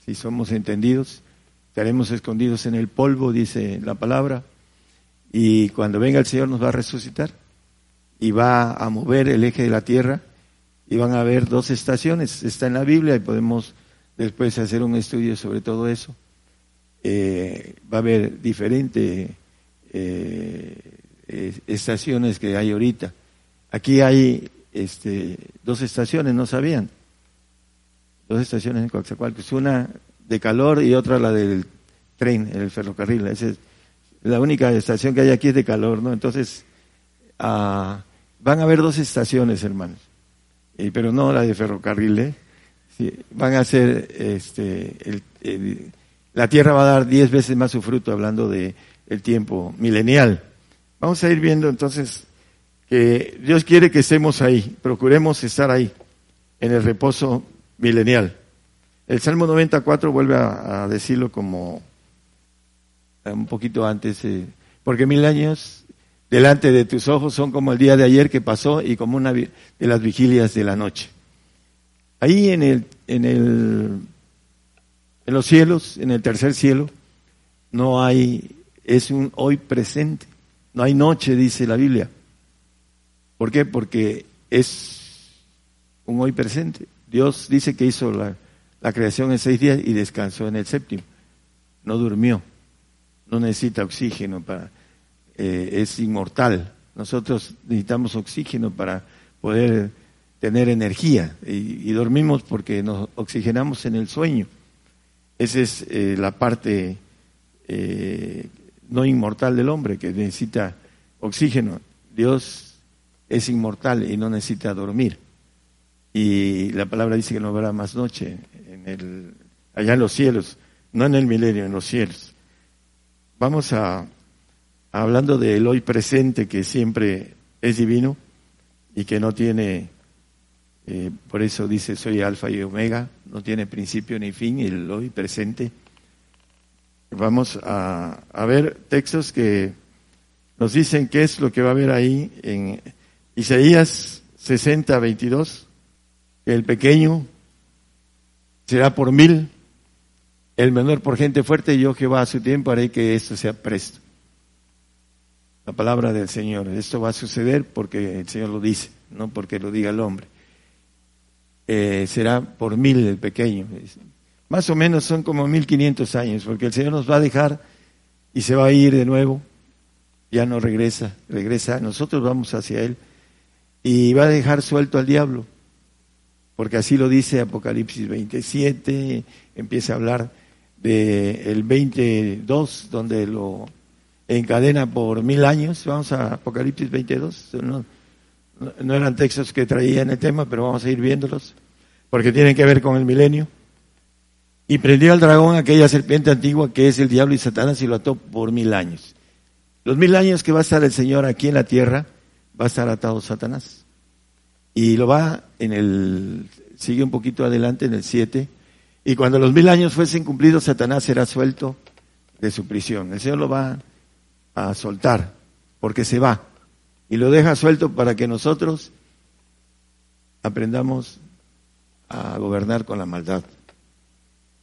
si somos entendidos. Estaremos escondidos en el polvo, dice la palabra. Y cuando venga el Señor nos va a resucitar y va a mover el eje de la tierra y van a haber dos estaciones. Está en la Biblia y podemos después hacer un estudio sobre todo eso. Eh, va a haber diferentes eh, estaciones que hay ahorita. Aquí hay este, dos estaciones, ¿no sabían? Dos estaciones en Coatzacoalcos, una de calor y otra la del tren, el ferrocarril. Esa es la única estación que hay aquí es de calor, ¿no? Entonces, ah, van a haber dos estaciones, hermanos, Eh, pero no la de ferrocarril, ¿eh? Van a ser, este, la tierra va a dar diez veces más su fruto, hablando de el tiempo milenial. Vamos a ir viendo entonces que Dios quiere que estemos ahí, procuremos estar ahí, en el reposo milenial. El Salmo 94 vuelve a, decirlo como un poquito antes, eh, porque mil años delante de tus ojos son como el día de ayer que pasó y como una de las vigilias de la noche. Ahí en el, en el, en los cielos, en el tercer cielo, no hay, es un hoy presente, no hay noche, dice la Biblia. ¿Por qué? Porque es un hoy presente. Dios dice que hizo la, la creación en seis días y descansó en el séptimo. No durmió, no necesita oxígeno para, eh, es inmortal. Nosotros necesitamos oxígeno para poder tener energía y, dormimos porque nos oxigenamos en el sueño. Esa es eh, la parte eh, no inmortal del hombre que necesita oxígeno. Dios es inmortal y no necesita dormir. Y la palabra dice que no habrá más noche en el, allá en los cielos, no en el milenio, en los cielos. Vamos a, hablando del hoy presente que siempre es divino y que no tiene, eh, por eso dice soy alfa y omega, no tiene principio ni fin, el hoy presente. Vamos a, a ver textos que nos dicen qué es lo que va a haber ahí en Isaías 60, 22, que el pequeño será por mil, el menor por gente fuerte, yo Jehová a su tiempo haré que esto sea presto. La palabra del Señor. Esto va a suceder porque el Señor lo dice, no porque lo diga el hombre. Eh, será por mil el pequeño. Más o menos son como mil quinientos años, porque el Señor nos va a dejar y se va a ir de nuevo. Ya no regresa, regresa. Nosotros vamos hacia Él y va a dejar suelto al diablo, porque así lo dice Apocalipsis 27, empieza a hablar de el 22, donde lo encadena por mil años. Vamos a Apocalipsis 22. No, no- no eran textos que traía en el tema, pero vamos a ir viéndolos, porque tienen que ver con el milenio. Y prendió al dragón aquella serpiente antigua que es el diablo y Satanás y lo ató por mil años. Los mil años que va a estar el Señor aquí en la tierra, va a estar atado Satanás. Y lo va en el, sigue un poquito adelante en el 7. Y cuando los mil años fuesen cumplidos, Satanás será suelto de su prisión. El Señor lo va a soltar, porque se va. Y lo deja suelto para que nosotros aprendamos a gobernar con la maldad.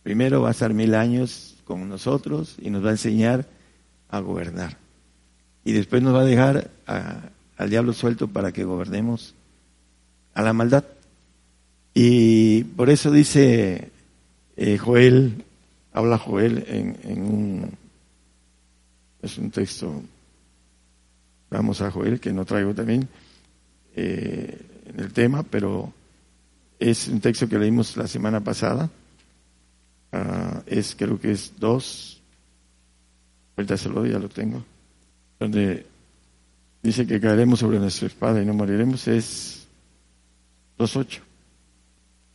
Primero va a estar mil años con nosotros y nos va a enseñar a gobernar. Y después nos va a dejar al diablo suelto para que gobernemos a la maldad. Y por eso dice eh, Joel, habla Joel en, en un, es un texto, vamos a Joel, que no traigo también eh, en el tema, pero es un texto que leímos la semana pasada. ah, es creo que es 2, ahorita se lo ya lo tengo, donde dice que caeremos sobre nuestra espada y no moriremos, es 2.8.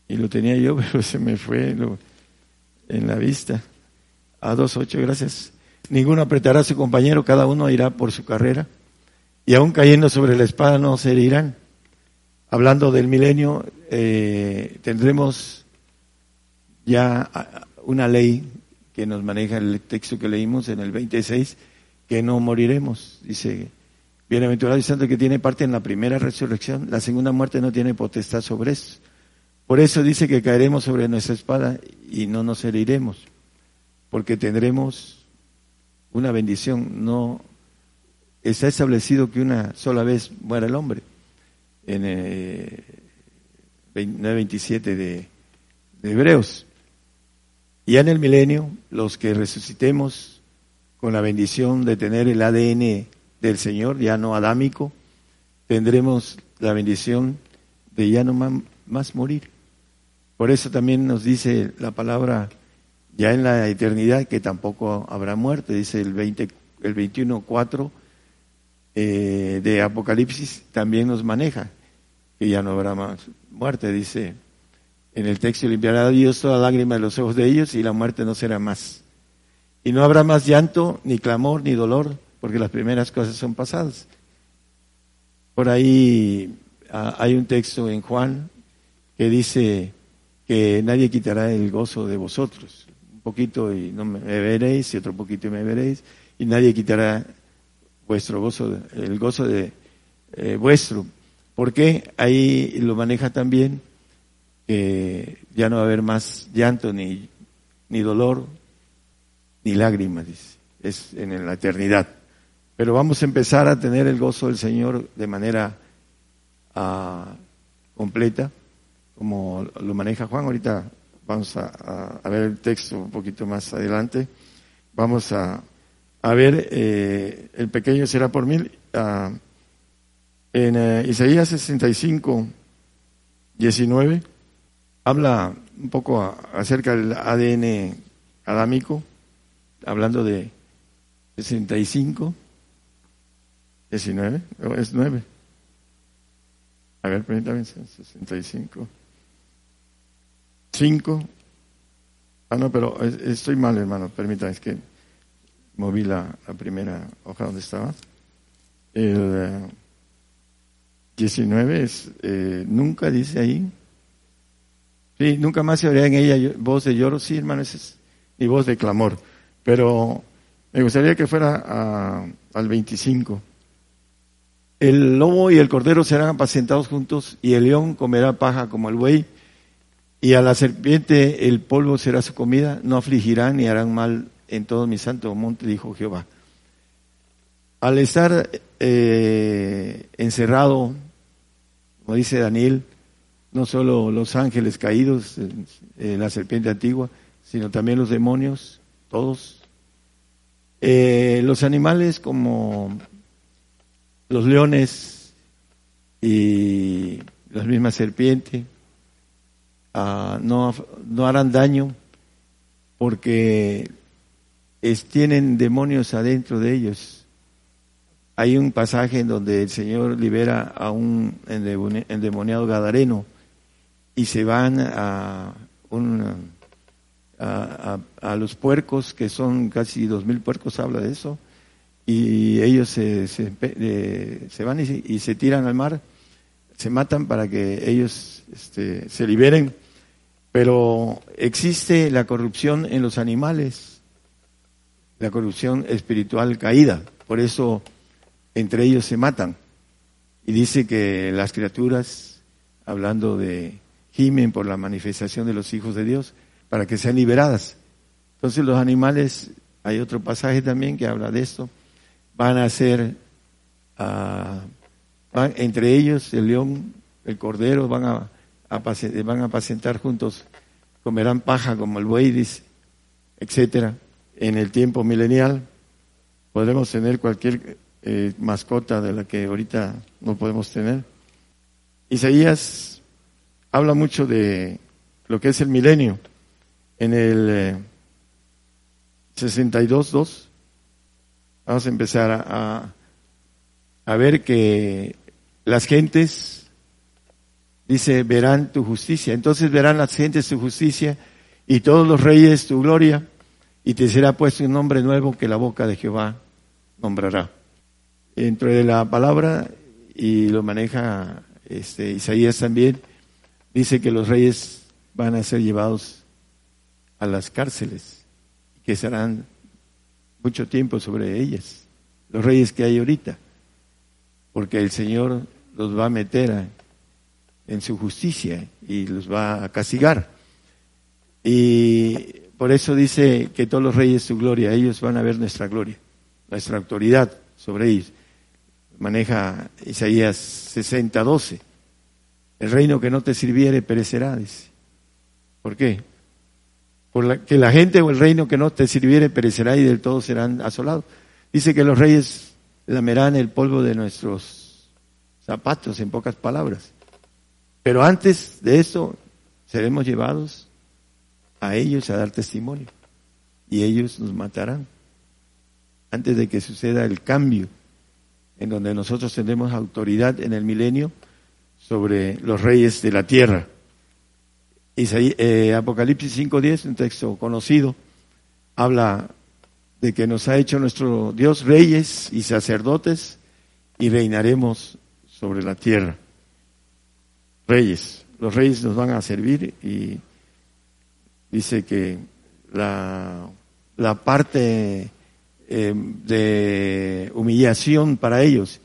Y lo tenía yo, pero se me fue en la vista. A 2.8, gracias. Ninguno apretará a su compañero, cada uno irá por su carrera. Y aún cayendo sobre la espada no se herirán. Hablando del milenio, eh, tendremos ya ah, una ley que nos maneja el texto que leímos en el 26, que no moriremos. Dice, bienaventurado y santo que tiene parte en la primera resurrección, la segunda muerte no tiene potestad sobre eso. Por eso dice que caeremos sobre nuestra espada y no nos heriremos, porque tendremos una bendición. No está establecido que una sola vez muera el hombre. En eh, 27 de, de Hebreos. Ya en el milenio, los que resucitemos con la bendición de tener el ADN del Señor, ya no adámico, tendremos la bendición de ya no más morir. Por eso también nos dice la palabra ya en la eternidad que tampoco habrá muerte, dice el 20, el 21.4 eh, de Apocalipsis también nos maneja, que ya no habrá más muerte, dice en el texto, limpiará Dios toda lágrima de los ojos de ellos y la muerte no será más. Y no habrá más llanto, ni clamor, ni dolor, porque las primeras cosas son pasadas. Por ahí ah, hay un texto en Juan que dice que nadie quitará el gozo de vosotros. Un poquito y no me veréis, y otro poquito y me veréis, y nadie quitará vuestro gozo, el gozo de eh, vuestro. Porque ahí lo maneja también que ya no va a haber más llanto ni, ni dolor ni lágrimas, dice. Es en la eternidad. Pero vamos a empezar a tener el gozo del Señor de manera ah, completa, como lo maneja Juan. Ahorita vamos a, a- ver el texto un poquito más adelante. Vamos a, a ver, eh, el pequeño será por mil. ah, en eh, Isaías 65, 19, habla un poco a- acerca del ADN adámico, hablando de 65, 19, o es 9. A ver, permítame, 65. 5. Ah, no, pero es- estoy mal, hermano, permítame, es que moví la, primera hoja donde estaba. El eh, 19 es, eh, nunca dice ahí. Sí, nunca más se oirá en ella voz de lloro, sí, hermano, ese es, voz de clamor. Pero me gustaría que fuera al 25. El lobo y el cordero serán apacentados juntos y el león comerá paja como el buey y a la serpiente el polvo será su comida, no afligirán ni harán mal en todo mi santo monte, dijo Jehová. Al estar eh, encerrado, como dice Daniel, no solo los ángeles caídos, en la serpiente antigua, sino también los demonios, todos. Eh, los animales como los leones y las mismas serpientes ah, no, no harán daño porque tienen demonios adentro de ellos. Hay un pasaje en donde el Señor libera a un endemoni- endemoniado gadareno y se van a, un, a, a- a los puercos, que son casi dos mil puercos, habla de eso, y ellos se, se, eh, se van y se, y se tiran al mar, se matan para que ellos este, se liberen, pero existe la corrupción en los animales, la corrupción espiritual caída, por eso entre ellos se matan. Y dice que las criaturas, hablando de, gimen por la manifestación de los hijos de Dios, para que sean liberadas. Entonces los animales, hay otro pasaje también que habla de esto, van a ser, ah, entre ellos el león, el cordero, van a, van a apacentar juntos, comerán paja como el buey, dice, etcétera. En el tiempo milenial podremos tener cualquier eh, mascota de la que ahorita no podemos tener. Isaías habla mucho de lo que es el milenio en el eh, 62.2 vamos a empezar a, a ver que las gentes, dice, verán tu justicia. Entonces verán las gentes tu justicia y todos los reyes tu gloria y te será puesto un nombre nuevo que la boca de Jehová nombrará. Dentro de la palabra, y lo maneja este, Isaías también, dice que los reyes van a ser llevados a las cárceles, que serán mucho tiempo sobre ellas, los reyes que hay ahorita, porque el Señor los va a meter a- en su justicia y los va a castigar. Y por eso dice que todos los reyes su gloria, ellos van a ver nuestra gloria, nuestra autoridad sobre ellos. Maneja Isaías 60, 12. El reino que no te sirviere perecerá, dice. ¿Por qué? Por la, que la gente o el reino que no te sirviere perecerá y del todo serán asolados. Dice que los reyes lamerán el polvo de nuestros zapatos, en pocas palabras. Pero antes de eso, seremos llevados a ellos a dar testimonio. Y ellos nos matarán. Antes de que suceda el cambio, en donde nosotros tendremos autoridad en el milenio sobre los reyes de la tierra. Isaí- eh, Apocalipsis 5.10, un texto conocido, habla de que nos ha hecho nuestro Dios reyes y sacerdotes y reinaremos sobre la tierra. Reyes, los reyes nos van a servir y dice que la, la parte eh, de humillación para ellos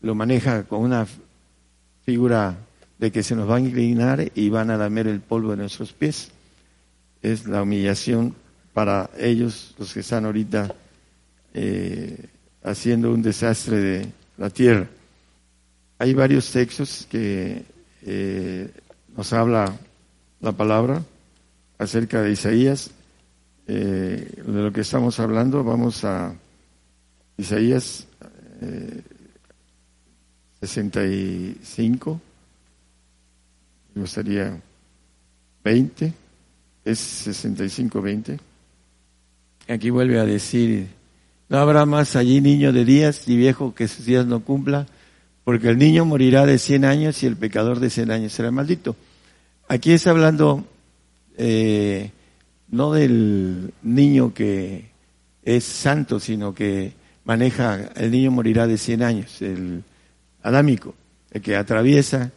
lo maneja con una figura de que se nos van a inclinar y van a lamer el polvo de nuestros pies. Es la humillación para ellos, los que están ahorita eh, haciendo un desastre de la tierra. Hay varios textos que eh, nos habla la palabra acerca de Isaías. Eh, de lo que estamos hablando, vamos a Isaías eh, 65, me gustaría 20, es 65-20. Aquí vuelve a decir, no habrá más allí niño de días y viejo que sus días no cumpla, porque el niño morirá de 100 años y el pecador de 100 años será maldito. Aquí está hablando eh, no del niño que es santo, sino que maneja, el niño morirá de 100 años, el adámico, el que atraviesa,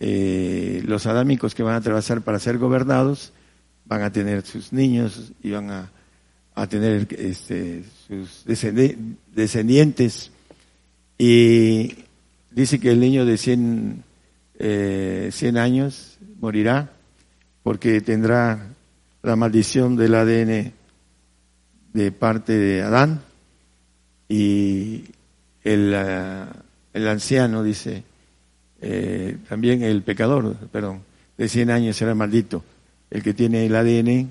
eh, los adámicos que van a atravesar para ser gobernados, van a tener sus niños y van a, a tener este, sus descendi- descendientes. Y dice que el niño de 100, eh, 100 años morirá porque tendrá la maldición del ADN de parte de Adán y el, ah, el anciano dice, eh, también el pecador, perdón, de 100 años será maldito, el que tiene el ADN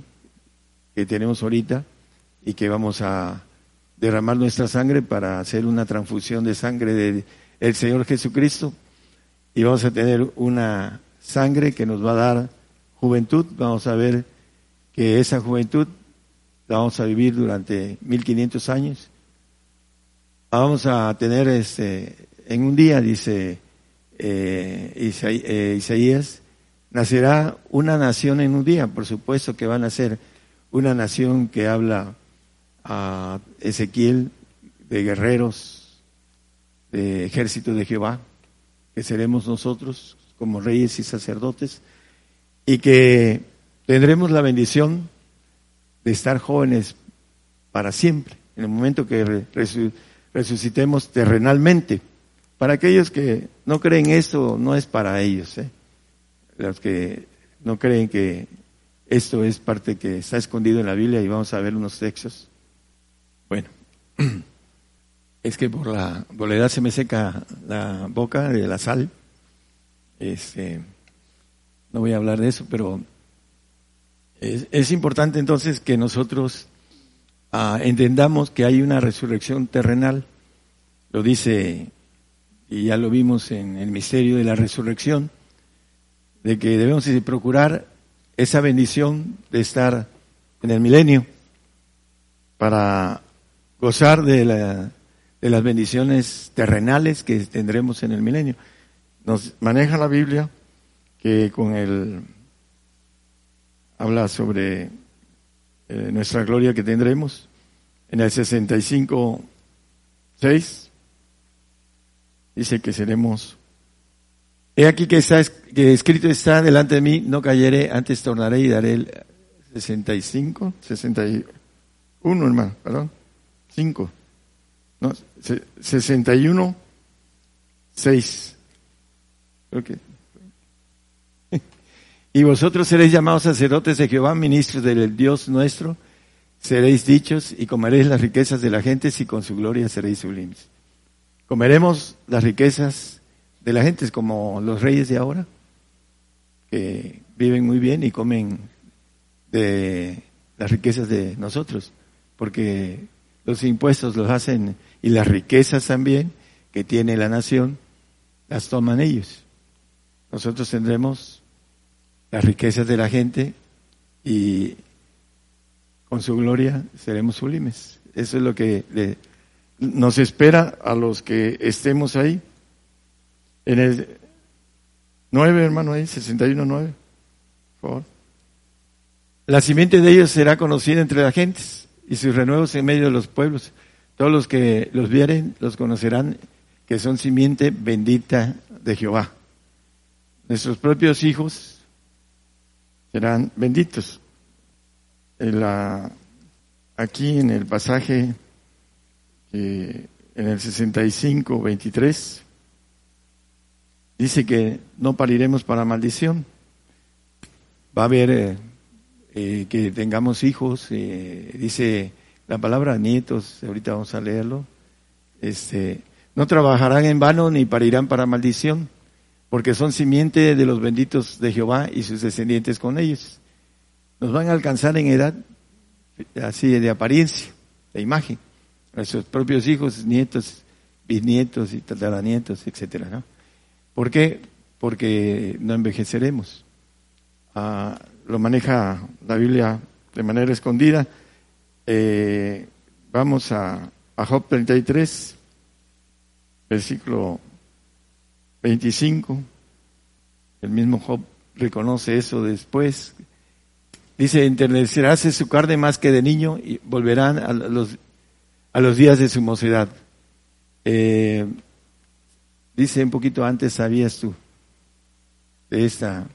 que tenemos ahorita y que vamos a derramar nuestra sangre para hacer una transfusión de sangre del el Señor Jesucristo y vamos a tener una sangre que nos va a dar juventud, vamos a ver que esa juventud la vamos a vivir durante 1500 años. Vamos a tener este, en un día, dice eh, eh, Isaías, nacerá una nación en un día, por supuesto que van a ser una nación que habla a Ezequiel de guerreros, ejército de Jehová, que seremos nosotros como reyes y sacerdotes, y que tendremos la bendición de estar jóvenes para siempre, en el momento que re- resu- resucitemos terrenalmente. Para aquellos que no creen esto, no es para ellos. ¿eh? Los que no creen que esto es parte que está escondido en la Biblia y vamos a ver unos textos. Bueno, es que por la, por se me seca la boca de la sal. Este, no voy a hablar de eso, pero es, importante entonces que nosotros ah, entendamos que hay una resurrección terrenal. Lo dice, y ya lo vimos en el misterio de la resurrección, de que debemos de procurar esa bendición de estar en el milenio para gozar de, la- de las bendiciones terrenales que tendremos en el milenio. Nos maneja la Biblia que con el habla sobre eh, nuestra gloria que tendremos en el 65 6 dice que seremos He aquí que está es- que escrito está delante de mí, no cayeré, antes tornaré y daré el 65, 61, hermano, perdón, 5, no, se- 61, 6. Creo que. Y vosotros seréis llamados sacerdotes de Jehová, ministros del Dios nuestro, seréis dichos y comeréis las riquezas de la gente y con su gloria seréis sublimes. Comeremos las riquezas de la gente como los reyes de ahora, que viven muy bien y comen de las riquezas de nosotros, porque los impuestos los hacen y las riquezas también que tiene la nación las toman ellos. Nosotros tendremos las riquezas de la gente y con su gloria seremos sublimes. Eso es lo que le- nos espera a los que estemos ahí. En el 9, hermano, ahí, 61, 9, por favor. La simiente de ellos será conocida entre las gentes y sus renuevos en medio de los pueblos. Todos los que los vieren los conocerán que son simiente bendita de Jehová. Nuestros propios hijos serán benditos. Aquí en el pasaje, que en el 65, 23, dice que no pariremos para maldición. Va a haber eh, eh, que tengamos hijos, eh, dice la palabra nietos, ahorita vamos a leerlo. Este, no trabajarán en vano ni parirán para maldición, porque son simiente de los benditos de Jehová y sus descendientes con ellos. Nos van a alcanzar en edad, así de apariencia, de imagen, nuestros propios hijos, nietos, bisnietos y tataranietos, etcétera, ¿no? ¿Por qué? Porque no envejeceremos. Ah, lo maneja la Biblia de manera escondida. Eh, vamos a, a Job 33, versículo 25. El mismo Job reconoce eso después. Dice, enternecerás su carne más que de niño y volverán a los, a los días de su mocedad. Eh, dice un poquito antes, ¿sabías tú de esta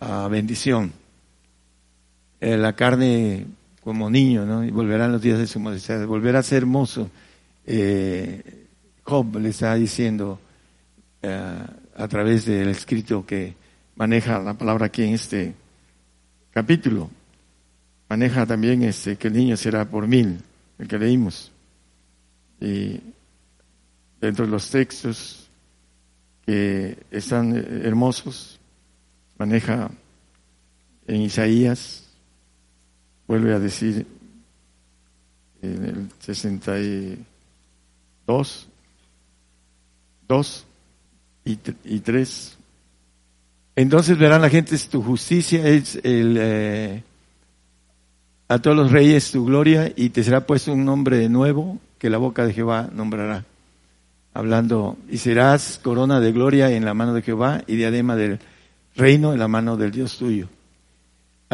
ah, bendición? Eh, la carne como niño, ¿no? Y volverán los días de su mocedad, volverá a ser hermoso. Eh, Job le está diciendo eh, a través del escrito que maneja la palabra aquí en este capítulo. Maneja también este que el niño será por mil, el que leímos. Y dentro de los textos que están hermosos, maneja en Isaías, vuelve a decir en el 62, 2 y, y 3. Entonces verán la gente tu justicia, es el, eh, a todos los reyes tu gloria y te será puesto un nombre nuevo que la boca de Jehová nombrará. Hablando, y serás corona de gloria en la mano de Jehová y diadema del reino en la mano del Dios tuyo.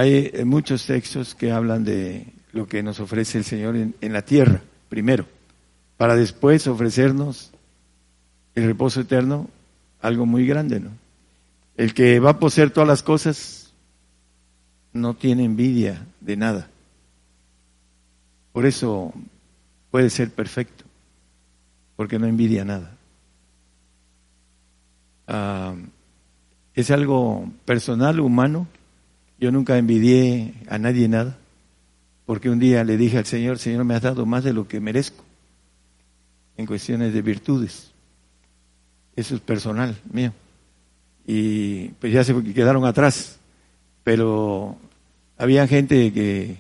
Hay eh, muchos textos que hablan de lo que nos ofrece el Señor en, la tierra, primero, para después ofrecernos el reposo eterno, algo muy grande, ¿no? El que va a poseer todas las cosas no tiene envidia de nada. Por eso puede ser perfecto, porque no envidia nada. Ah, es algo personal, humano. Yo nunca envidié a nadie nada, porque un día le dije al Señor, Señor, me has dado más de lo que merezco en cuestiones de virtudes. Eso es personal mío. Y pues ya se quedaron atrás, pero había gente que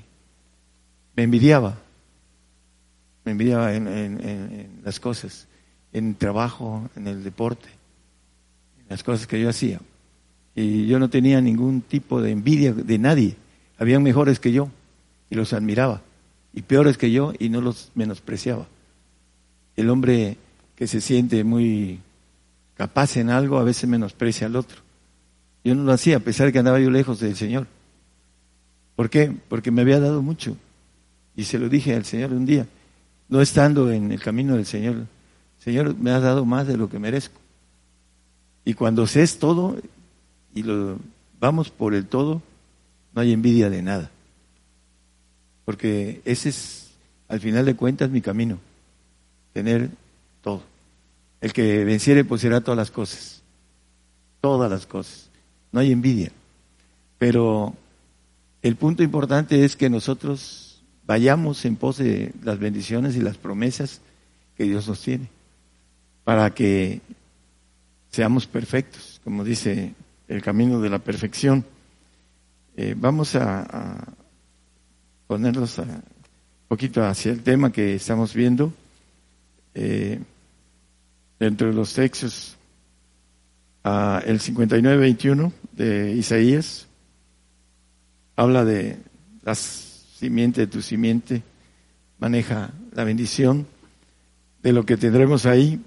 me envidiaba, me envidiaba en, en- las cosas, en el trabajo, en el deporte, en las cosas que yo hacía. Y yo no tenía ningún tipo de envidia de nadie. Habían mejores que yo y los admiraba. Y peores que yo y no los menospreciaba. El hombre que se siente muy capaz en algo a veces menosprecia al otro. Yo no lo hacía a pesar de que andaba yo lejos del Señor. ¿Por qué? Porque me había dado mucho. Y se lo dije al Señor un día, no estando en el camino del Señor. Señor, me has dado más de lo que merezco. Y cuando es todo y lo vamos por el todo, no hay envidia de nada. Porque ese es, al final de cuentas, mi camino. Tener todo. El que venciere poseerá todas las cosas. Todas las cosas. No hay envidia. Pero el punto importante es que nosotros vayamos en pos de las bendiciones y las promesas que Dios nos tiene. Para que seamos perfectos, como dice el camino de la perfección. Eh, vamos a, a ponerlos a- un poquito hacia el tema que estamos viendo. Eh, dentro de los textos, ah, el 59-21 de Isaías habla de la simiente de tu simiente, maneja la bendición de lo que tendremos ahí.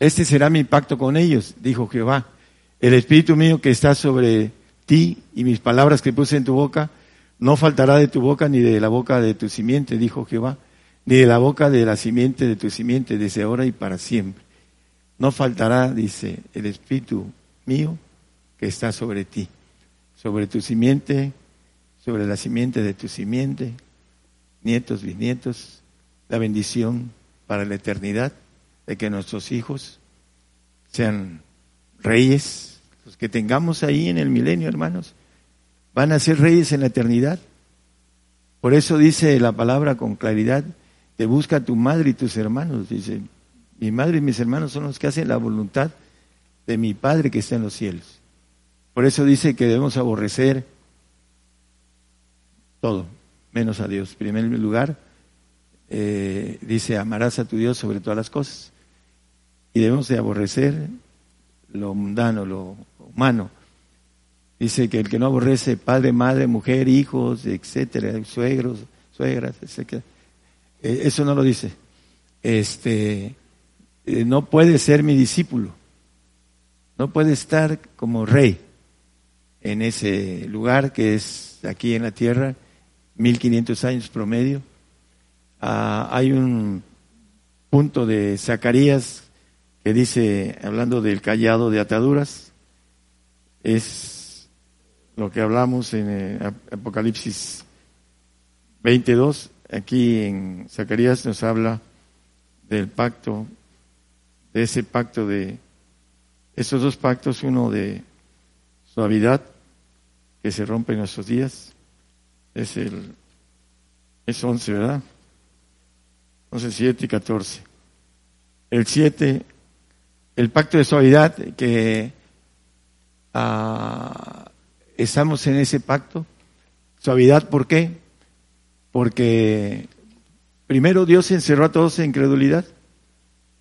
Este será mi pacto con ellos, dijo Jehová. El Espíritu mío que está sobre ti y mis palabras que puse en tu boca, no faltará de tu boca ni de la boca de tu simiente, dijo Jehová, ni de la boca de la simiente de tu simiente, desde ahora y para siempre. No faltará, dice, el Espíritu mío que está sobre ti, sobre tu simiente, sobre la simiente de tu simiente, nietos, bisnietos, la bendición para la eternidad de que nuestros hijos sean reyes, los que tengamos ahí en el milenio, hermanos, van a ser reyes en la eternidad. Por eso dice la palabra con claridad, te busca tu madre y tus hermanos, dice, mi madre y mis hermanos son los que hacen la voluntad de mi Padre que está en los cielos. Por eso dice que debemos aborrecer todo, menos a Dios. En primer lugar, eh, dice, amarás a tu Dios sobre todas las cosas. Y debemos de aborrecer lo mundano, lo humano. Dice que el que no aborrece padre, madre, mujer, hijos, etcétera, suegros, suegras, etcétera. eh, eso no lo dice. Este, eh, no puede ser mi discípulo. No puede estar como rey en ese lugar que es aquí en la tierra, 1500 años promedio. Ah, hay un punto de Zacarías dice, hablando del callado de ataduras, es lo que hablamos en eh, Ap- Apocalipsis 22. Aquí en Zacarías nos habla del pacto, de ese pacto de, esos dos pactos, uno de suavidad que se rompe en nuestros días, es el, es 11, ¿verdad? 11, 7 y 14. El 7, el pacto de suavidad que ah, estamos en ese pacto. Suavidad, ¿por qué? Porque primero Dios encerró a todos en incredulidad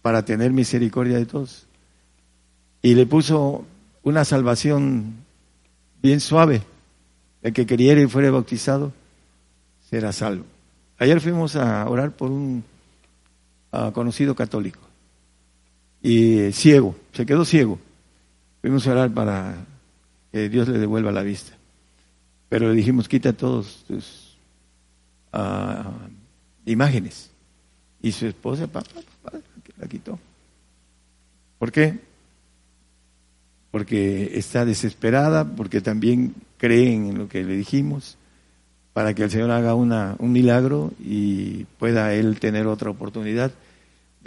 para tener misericordia de todos. Y le puso una salvación bien suave. El que queriera y fuera bautizado será salvo. Ayer fuimos a orar por un ah, conocido católico y ciego, se quedó ciego. Fuimos a orar para que Dios le devuelva la vista. Pero le dijimos, quita todos tus ah, imágenes. Y su esposa, papá, papá, la quitó. ¿Por qué? Porque está desesperada, porque también creen en lo que le dijimos, para que el Señor haga una, un milagro y pueda Él tener otra oportunidad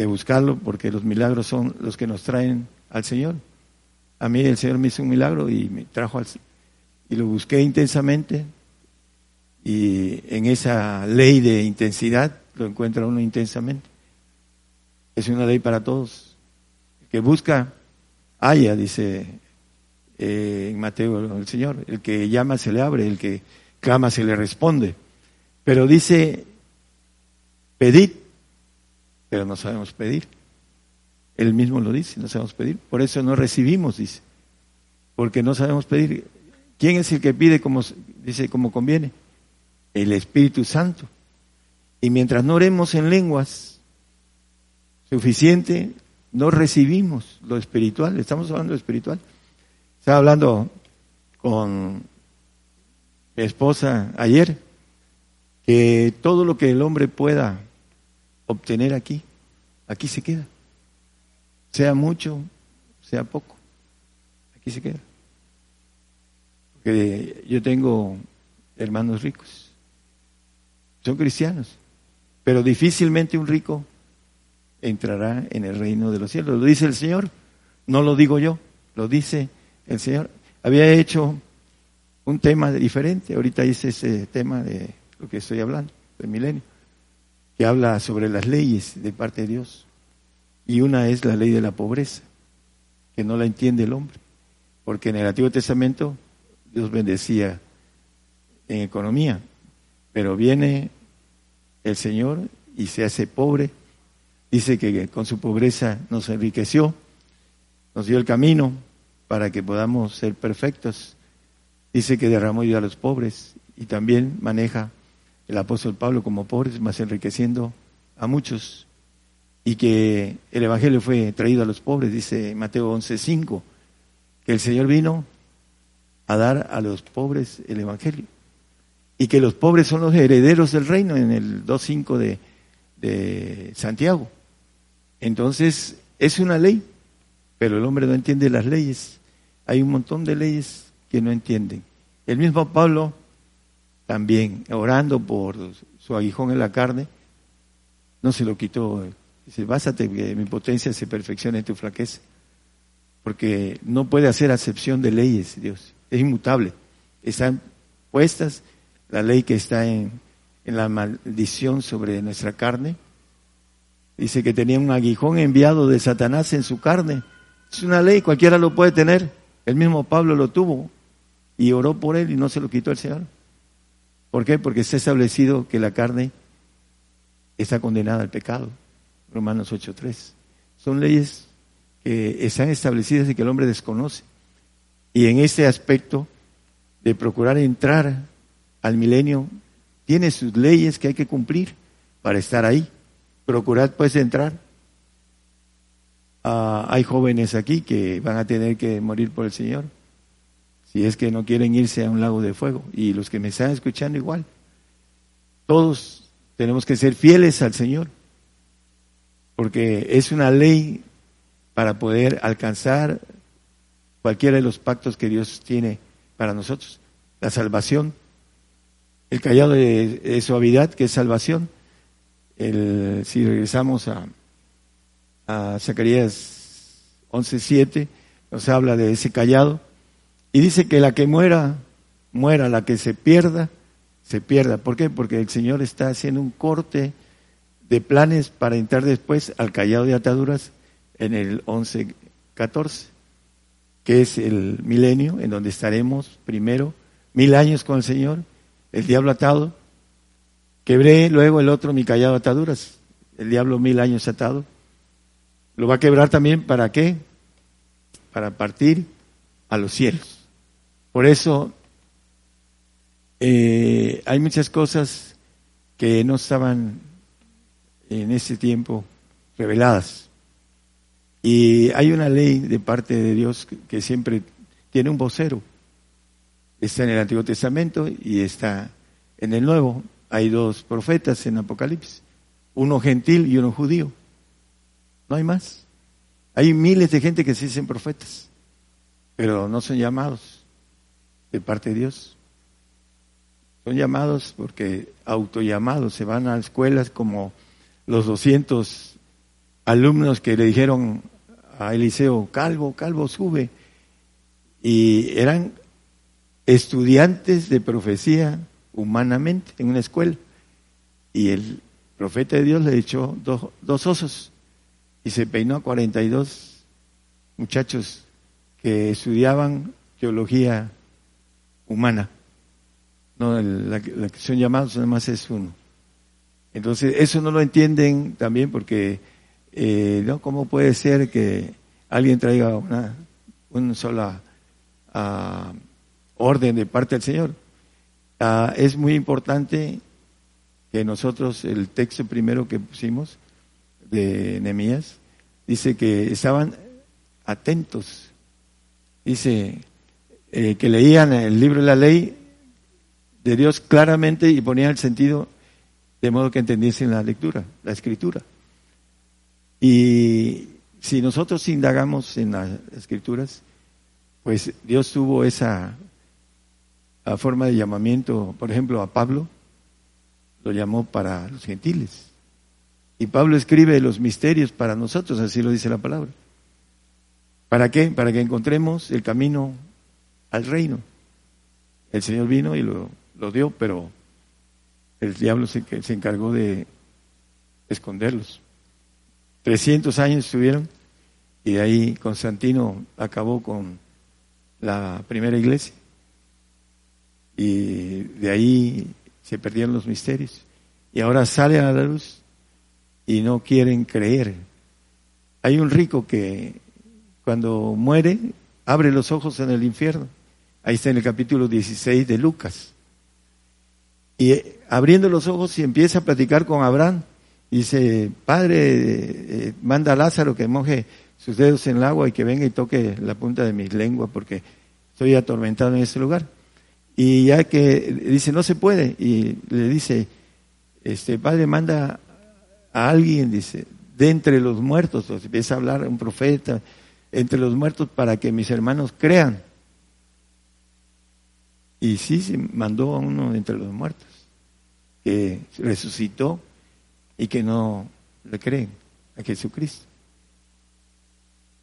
de buscarlo, porque los milagros son los que nos traen al Señor. A mí el Señor me hizo un milagro y me trajo al y lo busqué intensamente y en esa ley de intensidad lo encuentra uno intensamente. Es una ley para todos. El que busca, haya, dice eh, en Mateo el Señor. El que llama se le abre, el que clama se le responde. Pero dice, pedid, pero no sabemos pedir. Él mismo lo dice, no sabemos pedir. Por eso no recibimos, dice. porque no sabemos pedir. ¿Quién es el que pide como dice como conviene? El Espíritu Santo. Y mientras no oremos en lenguas suficiente, no recibimos lo espiritual. Estamos hablando de espiritual. Estaba hablando con mi esposa ayer que todo lo que el hombre pueda obtener aquí, aquí se queda. Sea mucho, sea poco, aquí se queda. Porque yo tengo hermanos ricos, son cristianos, pero difícilmente un rico entrará en el reino de los cielos. Lo dice el Señor, no lo digo yo, lo dice el Señor. Había hecho un tema diferente, ahorita hice ese tema de lo que estoy hablando, del milenio, que habla sobre las leyes de parte de Dios. Y una es la ley de la pobreza, que no la entiende el hombre, porque en el Antiguo Testamento Dios bendecía en economía, pero viene el Señor y se hace pobre, dice que con su pobreza nos enriqueció, nos dio el camino para que podamos ser perfectos, dice que derramó ayuda a los pobres y también maneja el apóstol Pablo como pobres, más enriqueciendo a muchos, y que el Evangelio fue traído a los pobres, dice Mateo 11:5, que el Señor vino a dar a los pobres el Evangelio, y que los pobres son los herederos del reino en el 2.5 de, de Santiago. Entonces, es una ley, pero el hombre no entiende las leyes. Hay un montón de leyes que no entienden. El mismo Pablo también, orando por su aguijón en la carne, no se lo quitó. Dice, básate que mi potencia se perfeccione en tu flaqueza. Porque no puede hacer acepción de leyes, Dios. Es inmutable. Están puestas la ley que está en, en la maldición sobre nuestra carne. Dice que tenía un aguijón enviado de Satanás en su carne. Es una ley, cualquiera lo puede tener. El mismo Pablo lo tuvo y oró por él y no se lo quitó el Señor. ¿Por qué? Porque está establecido que la carne está condenada al pecado. Romanos 8.3. Son leyes que están establecidas y que el hombre desconoce. Y en este aspecto de procurar entrar al milenio, tiene sus leyes que hay que cumplir para estar ahí. Procurad pues entrar. Ah, hay jóvenes aquí que van a tener que morir por el Señor si es que no quieren irse a un lago de fuego. Y los que me están escuchando igual. Todos tenemos que ser fieles al Señor, porque es una ley para poder alcanzar cualquiera de los pactos que Dios tiene para nosotros. La salvación, el callado de, suavidad, que es salvación. El, si regresamos a, a Zacarías 11.7, nos habla de ese callado y dice que la que muera, muera, la que se pierda, se pierda. ¿Por qué? Porque el Señor está haciendo un corte de planes para entrar después al callado de ataduras en el 11-14, que es el milenio en donde estaremos primero mil años con el Señor, el diablo atado, quebré luego el otro mi callado de ataduras, el diablo mil años atado, lo va a quebrar también para qué? Para partir a los cielos. Por eso eh, hay muchas cosas que no estaban en ese tiempo reveladas. Y hay una ley de parte de Dios que siempre tiene un vocero. Está en el Antiguo Testamento y está en el Nuevo. Hay dos profetas en Apocalipsis, uno gentil y uno judío. No hay más. Hay miles de gente que se dicen profetas, pero no son llamados de parte de Dios. Son llamados porque autollamados, se van a escuelas como los 200 alumnos que le dijeron a Eliseo, Calvo, Calvo, sube. Y eran estudiantes de profecía humanamente en una escuela. Y el profeta de Dios le echó dos, dos osos y se peinó a 42 muchachos que estudiaban teología humana. No, la, que son llamados más es uno. Entonces, eso no lo entienden también porque, eh, ¿no? ¿Cómo puede ser que alguien traiga una, una sola ah, orden de parte del Señor. Ah, es muy importante que nosotros, el texto primero que pusimos de Nehemías, dice que estaban atentos. Dice eh, que leían el libro de la ley de Dios claramente y ponían el sentido de modo que entendiesen la lectura, la escritura. Y si nosotros indagamos en las escrituras, pues Dios tuvo esa forma de llamamiento, por ejemplo, a Pablo, lo llamó para los gentiles. Y Pablo escribe los misterios para nosotros, así lo dice la palabra. ¿Para qué? Para que encontremos el camino al reino. El Señor vino y lo, lo dio, pero el diablo se, se encargó de esconderlos. 300 años estuvieron y de ahí Constantino acabó con la primera iglesia. Y de ahí se perdieron los misterios. Y ahora salen a la luz y no quieren creer. Hay un rico que cuando muere abre los ojos en el infierno. Ahí está en el capítulo 16 de Lucas. Y eh, abriendo los ojos y empieza a platicar con Abraham. Dice, Padre, eh, manda a Lázaro que moje sus dedos en el agua y que venga y toque la punta de mi lengua porque estoy atormentado en ese lugar. Y ya que dice, no se puede, y le dice, este Padre manda a alguien, dice, de entre los muertos, o empieza a hablar un profeta, entre los muertos para que mis hermanos crean. Y sí, se mandó a uno entre los muertos, que resucitó y que no le creen a Jesucristo.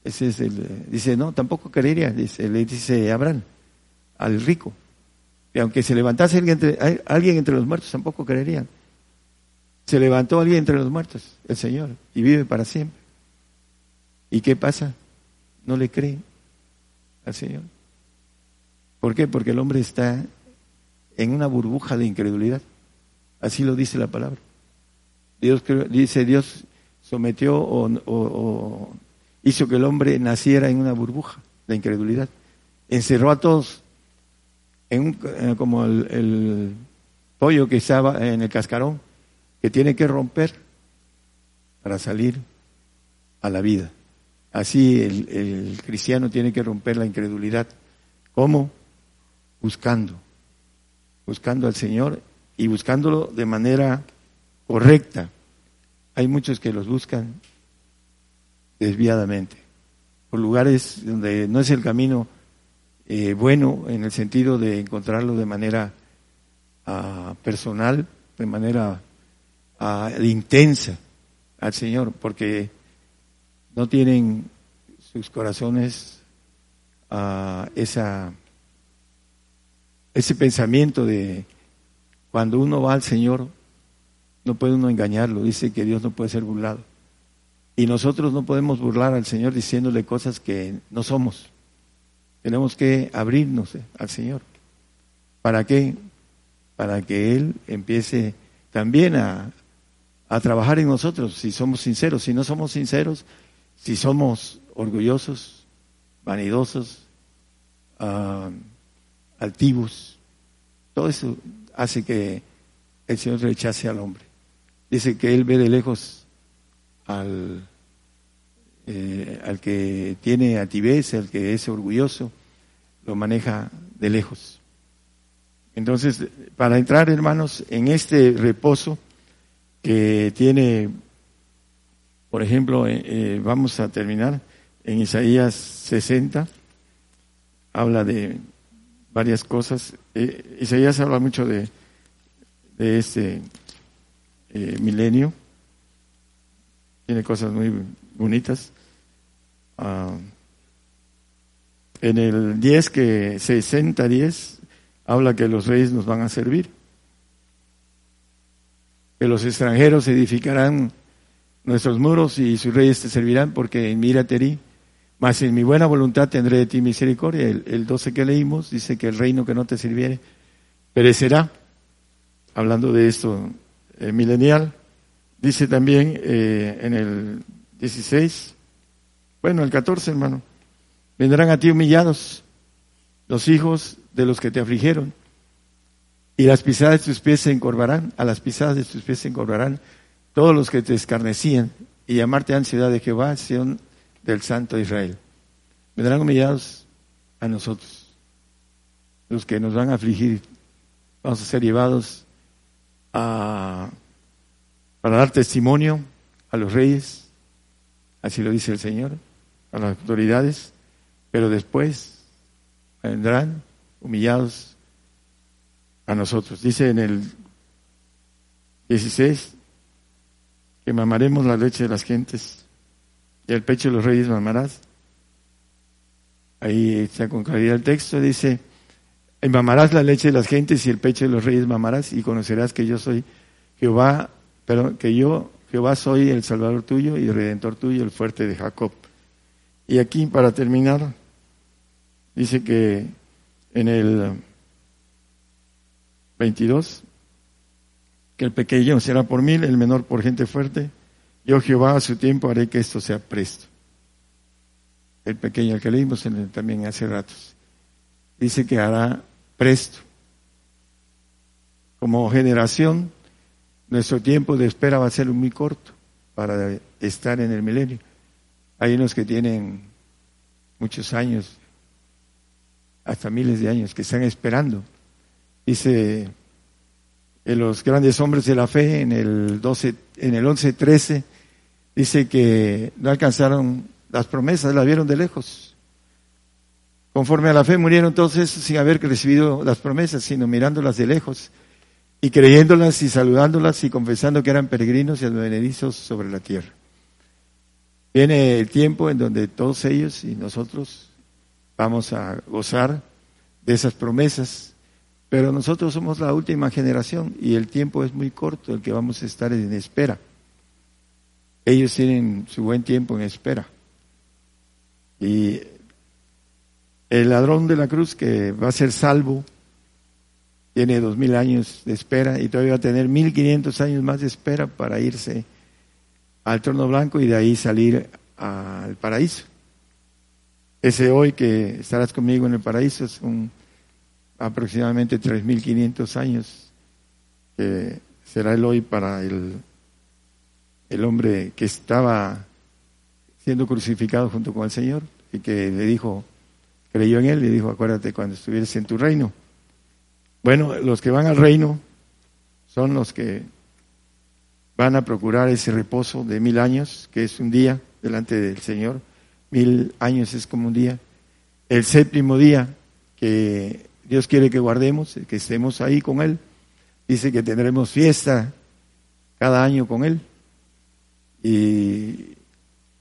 Ese es el, dice, no, tampoco creería, dice, le dice Abraham, al rico, que aunque se levantase alguien entre, alguien entre los muertos, tampoco creerían. Se levantó alguien entre los muertos, el Señor, y vive para siempre. ¿Y qué pasa? No le creen al Señor. ¿Por qué? Porque el hombre está en una burbuja de incredulidad. Así lo dice la palabra. Dios dice Dios sometió o, hizo que el hombre naciera en una burbuja de incredulidad. Encerró a todos en un, eh, como el, el pollo que estaba en el cascarón, que tiene que romper para salir a la vida. Así el, el, cristiano tiene que romper la incredulidad. ¿Cómo? Buscando. Buscando al Señor y buscándolo de manera correcta. Hay muchos que los buscan desviadamente, por lugares donde no es el camino eh, bueno en el sentido de encontrarlo de manera uh, personal, de manera uh, intensa al Señor, porque no tienen sus corazones uh, esa, ese pensamiento de cuando uno va al Señor, no puede uno engañarlo, dice que Dios no puede ser burlado. Y nosotros no podemos burlar al Señor diciéndole cosas que no somos. Tenemos que abrirnos eh, al Señor. ¿Para qué? Para que Él empiece también a, a trabajar en nosotros, si somos sinceros. Si no somos sinceros, si somos orgullosos, vanidosos, uh, altivos, todo eso hace que el Señor rechace al hombre. Dice que Él ve de lejos al, eh, al que tiene ativez, al que es orgulloso, lo maneja de lejos. Entonces, para entrar, hermanos, en este reposo que tiene, por ejemplo, eh, eh, vamos a terminar en Isaías 60, habla de varias cosas. Isaías habla mucho de, de este milenio tiene cosas muy bonitas. Uh, en el 10 que 60-10 habla que los reyes nos van a servir, que los extranjeros edificarán nuestros muros y sus reyes te servirán porque mírate ti, mas en mi buena voluntad tendré de ti misericordia. El, el 12 que leímos dice que el reino que no te sirviere perecerá, hablando de esto eh, milenial. Dice también eh, en el 16, bueno, el 14, hermano, vendrán a ti humillados los hijos de los que te afligieron. Y las pisadas de tus pies se encorvarán, a las pisadas de tus pies se encorvarán todos los que te escarnecían y llamarte han ciudad de Jehová, Sion del Santo Israel. Vendrán humillados a nosotros, los que nos van a afligir. Vamos a ser llevados a, para dar testimonio a los reyes, así lo dice el Señor, a las autoridades, pero después vendrán humillados a nosotros. Dice en el 16 que mamaremos la leche de las gentes y el pecho de los reyes mamarás. Ahí está con claridad el texto, dice, y mamarás la leche de las gentes y el pecho de los reyes mamarás y conocerás que yo soy Jehová, pero que yo, Jehová, soy el Salvador tuyo y el Redentor tuyo, el fuerte de Jacob. Y aquí, para terminar, dice que en el 22, que el pequeño será por mil, el menor por gente fuerte. Yo Jehová a su tiempo haré que esto sea presto. El pequeño, que leímos también hace ratos, dice que hará presto. Como generación, nuestro tiempo de espera va a ser muy corto para estar en el milenio. Hay unos que tienen muchos años, hasta miles de años, que están esperando. Dice en los grandes hombres de la fe, en el 12, en el 11-13, dice que no alcanzaron las promesas, las vieron de lejos. Conforme a la fe murieron esos sin haber recibido las promesas, sino mirándolas de lejos y creyéndolas y saludándolas y confesando que eran peregrinos y advenedizos sobre la tierra. Viene el tiempo en donde todos ellos y nosotros vamos a gozar de esas promesas pero nosotros somos la última generación y el tiempo es muy corto el que vamos a estar en espera. Ellos tienen su buen tiempo en espera. Y el ladrón de la cruz que va a ser salvo tiene dos mil años de espera y todavía va a tener mil quinientos años más de espera para irse al trono blanco y de ahí salir al paraíso. Ese hoy que estarás conmigo en el paraíso es un aproximadamente 3.500 años, que será el hoy para el, el hombre que estaba siendo crucificado junto con el Señor y que le dijo, creyó en él, le dijo, acuérdate cuando estuvieras en tu reino. Bueno, los que van al reino son los que van a procurar ese reposo de mil años, que es un día delante del Señor. Mil años es como un día. El séptimo día, que Dios quiere que guardemos, que estemos ahí con Él. Dice que tendremos fiesta cada año con Él. Y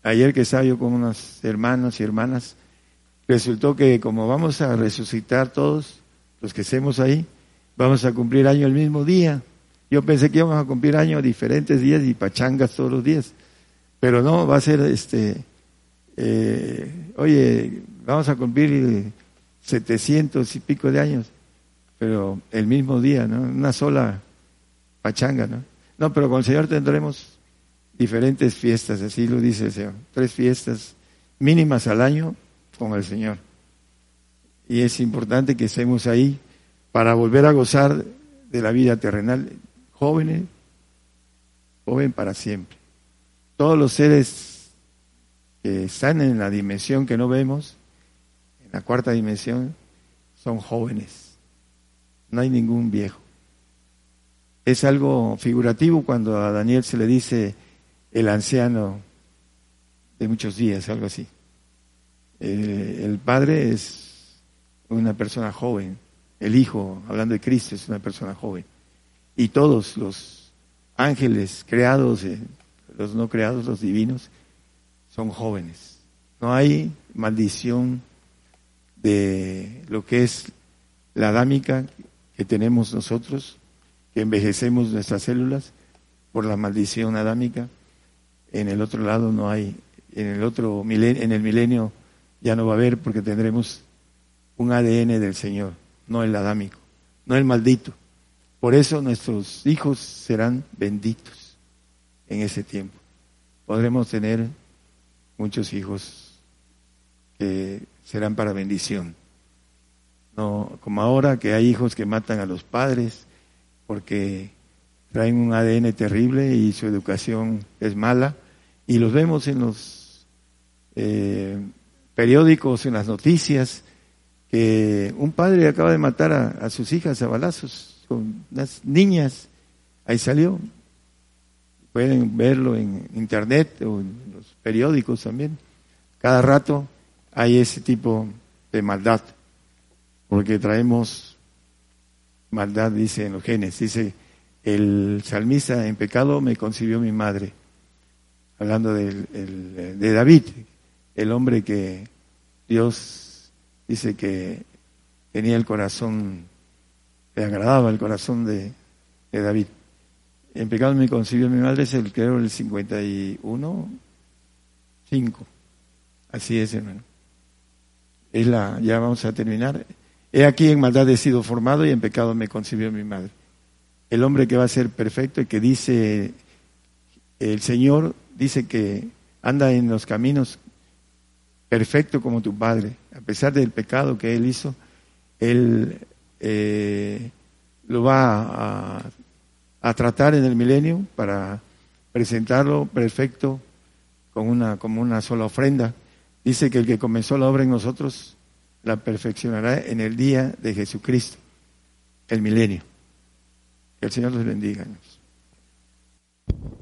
ayer que estaba yo con unos hermanos y hermanas, resultó que como vamos a resucitar todos los que estemos ahí, vamos a cumplir año el mismo día. Yo pensé que íbamos a cumplir año diferentes días y pachangas todos los días. Pero no, va a ser este, eh, oye, vamos a cumplir 700 y pico de años, pero el mismo día, ¿no? Una sola pachanga, ¿no? No, pero con el Señor tendremos diferentes fiestas, así lo dice el Señor, tres fiestas mínimas al año con el Señor. Y es importante que estemos ahí para volver a gozar de la vida terrenal, jóvenes, joven para siempre. Todos los seres que están en la dimensión que no vemos, la cuarta dimensión, son jóvenes. No hay ningún viejo. Es algo figurativo cuando a Daniel se le dice el anciano de muchos días, algo así. Eh, el padre es una persona joven, el hijo, hablando de Cristo, es una persona joven. Y todos los ángeles creados, eh, los no creados, los divinos, son jóvenes. No hay maldición de lo que es la adámica que tenemos nosotros, que envejecemos nuestras células por la maldición adámica. En el otro lado no hay, en el otro milenio, en el milenio ya no va a haber porque tendremos un ADN del Señor, no el adámico, no el maldito. Por eso nuestros hijos serán benditos en ese tiempo. Podremos tener muchos hijos que serán para bendición. No, como ahora que hay hijos que matan a los padres porque traen un ADN terrible y su educación es mala. Y los vemos en los eh, periódicos, en las noticias, que un padre acaba de matar a, a sus hijas a balazos con unas niñas. Ahí salió. Pueden verlo en internet o en los periódicos también. Cada rato hay ese tipo de maldad, porque traemos maldad, dice en los genes, dice el salmista, en pecado me concibió mi madre, hablando el- de David, el hombre que Dios dice que tenía el corazón, le agradaba el corazón de, de David. En pecado me concibió mi madre, es el creo el 51, 5. Así es, hermano. Es la, ya vamos a terminar. He aquí en maldad he sido formado y en pecado me concibió mi madre. El hombre que va a ser perfecto y que dice, el Señor dice que anda en los caminos perfecto como tu padre. A pesar del pecado que él hizo, él eh, lo va a, a tratar en el milenio para presentarlo perfecto con una, como una sola ofrenda. Dice que el que comenzó la obra en nosotros la perfeccionará en el día de Jesucristo, el milenio. Que el Señor los bendiga.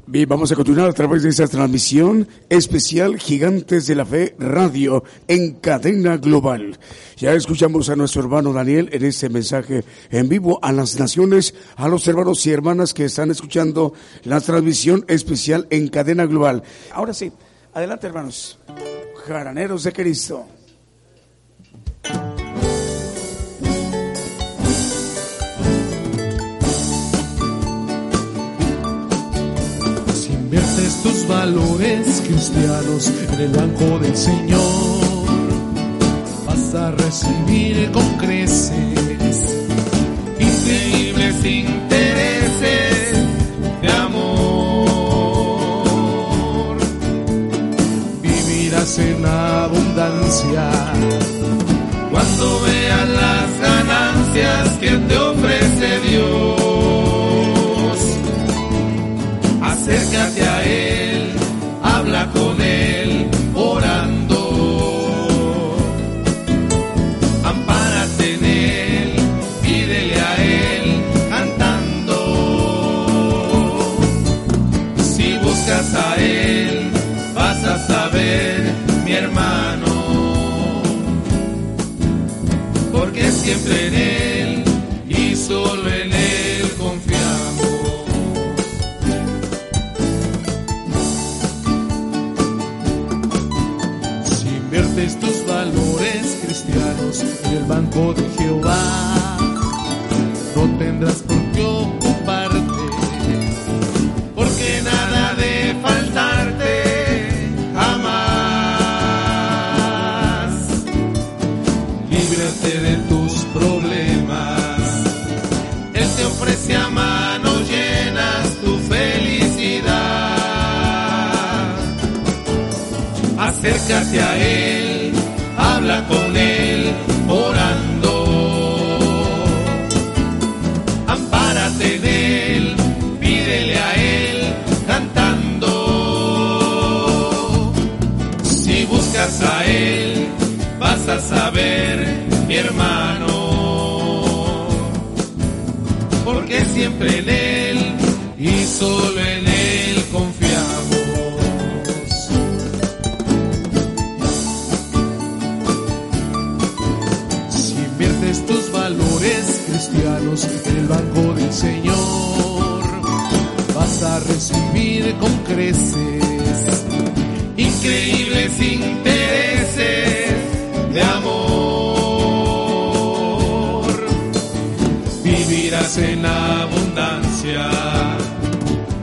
Bien, vamos a continuar a través de esta transmisión especial Gigantes de la Fe Radio en cadena global. Ya escuchamos a nuestro hermano Daniel en este mensaje en vivo a las naciones, a los hermanos y hermanas que están escuchando la transmisión especial en cadena global. Ahora sí, adelante hermanos. Jaraneros de Cristo. Valores cristianos en el banco del Señor, vas a recibir con creces increíbles intereses de amor. Vivirás en abundancia cuando veas las ganancias que te siempre en Él y solo en Él confiamos. Si inviertes tus valores cristianos en el banco de Jehová, Acércate a Él, habla con Él, orando. Ampárate en Él, pídele a Él, cantando. Si buscas a Él, vas a saber, mi hermano, porque siempre en Él y solo en Él cristianos en el banco del Señor, vas a recibir con creces increíbles intereses de amor. Vivirás en abundancia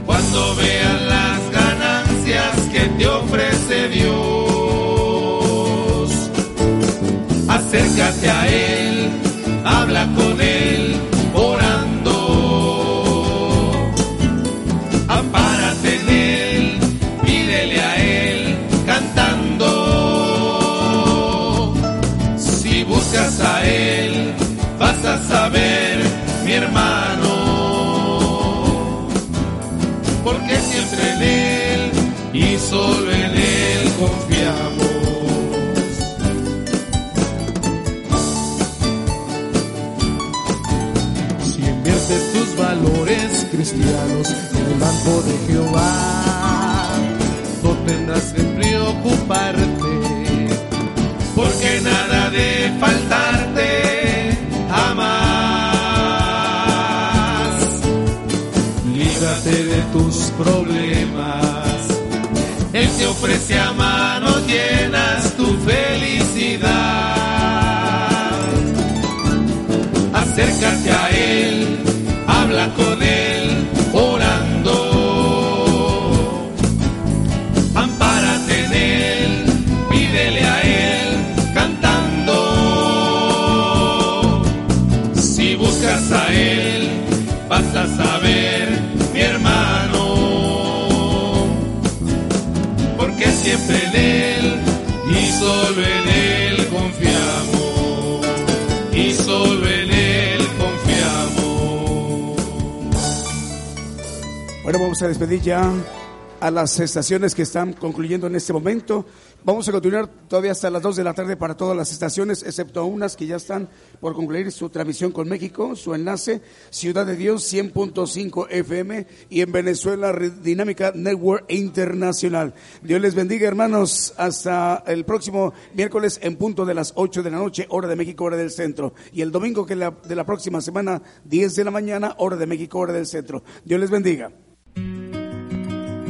cuando veas las ganancias que te ofrece Dios. Acércate a Él, solo en Él confiamos. Si inviertes tus valores cristianos en el banco de Jehová, no tendrás que preocuparte, porque nada de faltarte jamás. Líbrate de tus problemas, te ofrece a manos llenas Él y solo en Él confiamos, y solo en Él confiamos. Bueno, vamos a despedir ya a las estaciones que están concluyendo en este momento. Vamos a continuar todavía hasta las 2 de la tarde para todas las estaciones, excepto unas que ya están por concluir su transmisión con México, su enlace, Ciudad de Dios 100.5 FM y en Venezuela Dinámica Network Internacional. Dios les bendiga, hermanos, hasta el próximo miércoles en punto de las 8 de la noche, hora de México, hora del centro. Y el domingo que la- de la próxima semana, 10 de la mañana, hora de México, hora del centro. Dios les bendiga.